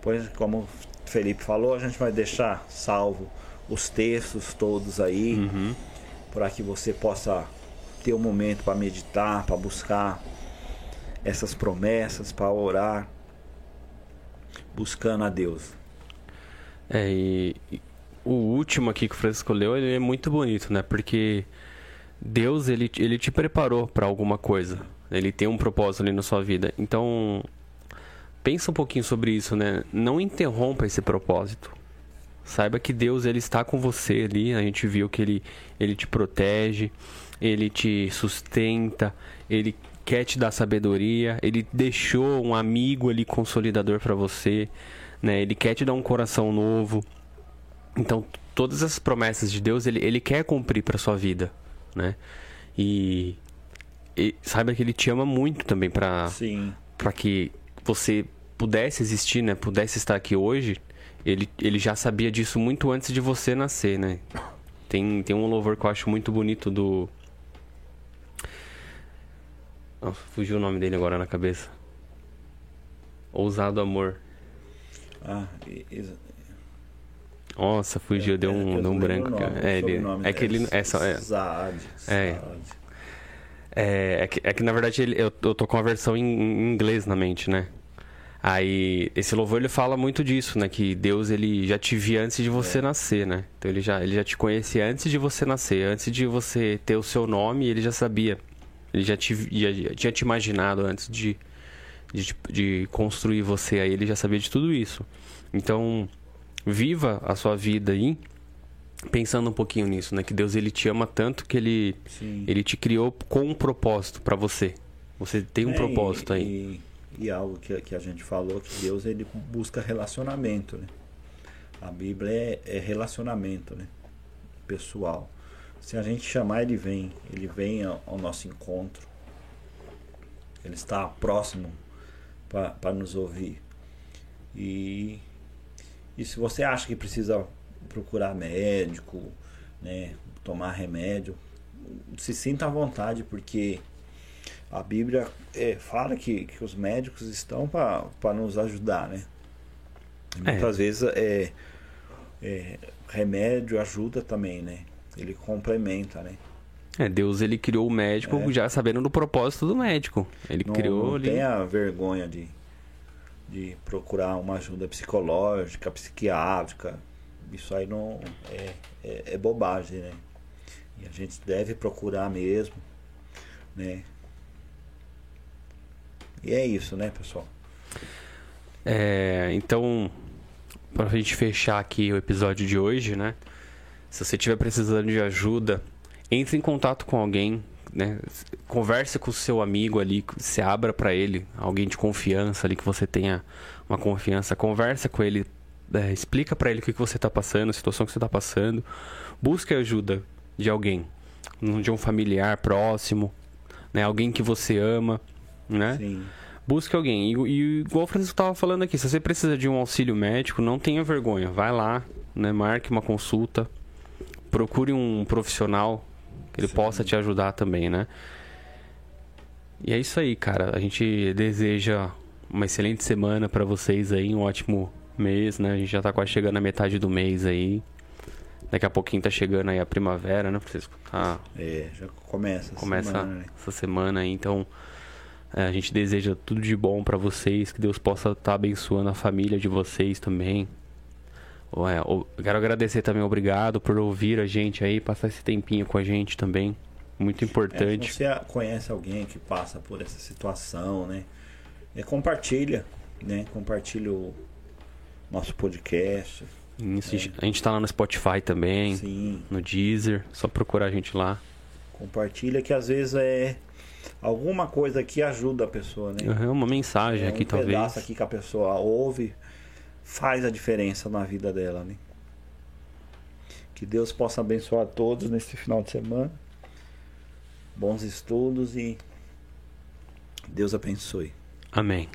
Pois, como o Felipe falou, a gente vai deixar salvo os textos todos aí, Uhum. para que você possa ter um momento para meditar, para buscar essas promessas, para orar, buscando a Deus. É, e, o último aqui que o Francisco leu, ele é muito bonito, né? Porque Deus, ele, ele te preparou para alguma coisa. Ele tem um propósito ali na sua vida. Então, pensa um pouquinho sobre isso, né? Não interrompa esse propósito. Saiba que Deus, ele está com você ali. A gente viu que ele, ele te protege, ele te sustenta, ele quer te dar sabedoria, ele deixou um amigo ali consolidador para você né? Ele quer te dar um coração novo. Então, todas as promessas de Deus, ele, ele quer cumprir para sua vida, né? E, e saiba que ele te ama muito também para para que você pudesse existir, né? Pudesse estar aqui hoje. Ele, ele já sabia disso muito antes de você nascer, né? Tem, tem um louvor que eu acho muito bonito do. Nossa, fugiu o nome dele agora na cabeça. Ousado Amor. ah, e- e- Nossa, fugiu, deu é, um, eu deu um não lembro branco. nome. É, ele, é que ele. É, só, é, Saad, É. É, é que, é que, na verdade ele- eu, eu tô com a versão em, em inglês na mente, né? Aí esse louvor ele fala muito disso, né? Que Deus ele já te via antes de você É. nascer, né? Então ele já, ele já te conhecia antes de você nascer, antes de você ter o seu nome, ele já sabia Ele já, te, já tinha te imaginado antes de, de, de construir você aí, ele já sabia de tudo isso. Então, viva a sua vida aí pensando um pouquinho nisso, né? Que Deus ele te ama tanto que ele ele te criou com um propósito para você. Você tem um é, propósito aí. E, e, algo que, que a gente falou que Deus ele busca relacionamento, né? A Bíblia é, é relacionamento, né? Pessoal. Se a gente chamar, ele vem. Ele vem ao, ao nosso encontro. Ele está próximo para nos ouvir. E, e se você acha que precisa procurar médico, né, tomar remédio, se sinta à vontade, porque a Bíblia é, fala que, que os médicos estão para nos ajudar, né? E é. muitas vezes é, é, remédio ajuda também, né? Ele complementa, né? É, Deus ele criou o médico é. já sabendo do propósito do médico. Ele não, criou. Não ele... tenha vergonha de, de procurar uma ajuda psicológica, psiquiátrica. Isso aí não é, é, é bobagem, né? E a gente deve procurar mesmo, né? E é isso, né, pessoal? É, então, para a gente fechar aqui o episódio de hoje, né? Se você estiver precisando de ajuda, entre em contato com alguém, né? Converse com o seu amigo ali, se abra para ele, alguém de confiança ali que você tenha uma confiança, conversa com ele, é, explica para ele o que, que você está passando, a situação que você está passando, busque ajuda de alguém, de um familiar próximo, né? Alguém que você ama, né? Sim. Busque alguém. E, e igual o Francisco estava falando aqui, se você precisa de um auxílio médico, não tenha vergonha, vai lá, né? Marque uma consulta, procure um profissional que ele Sim. possa te ajudar também, né? E é isso aí, cara. A gente deseja uma excelente semana para vocês aí, um ótimo mês, né? A gente já tá quase chegando na metade do mês aí. Daqui a pouquinho tá chegando aí a primavera, né, Francisco? Tá... É, já começa. Começa semana, né? essa semana aí, então a gente deseja tudo de bom para vocês, que Deus possa estar tá abençoando a família de vocês também, é, eu quero agradecer também, obrigado por ouvir a gente aí, passar esse tempinho com a gente também. Muito importante. É, se você conhece alguém que passa por essa situação, né? É, compartilha, né? Compartilha o nosso podcast. Isso, é. A gente está lá no Spotify também, Sim. no Deezer, só procurar a gente lá. Compartilha que às vezes é alguma coisa que ajuda a pessoa, né? Uma mensagem é aqui um talvez. Um pedaço aqui que a pessoa ouve faz a diferença na vida dela, né? Que Deus possa abençoar todos nesse final de semana. Bons estudos e Deus abençoe. Amém.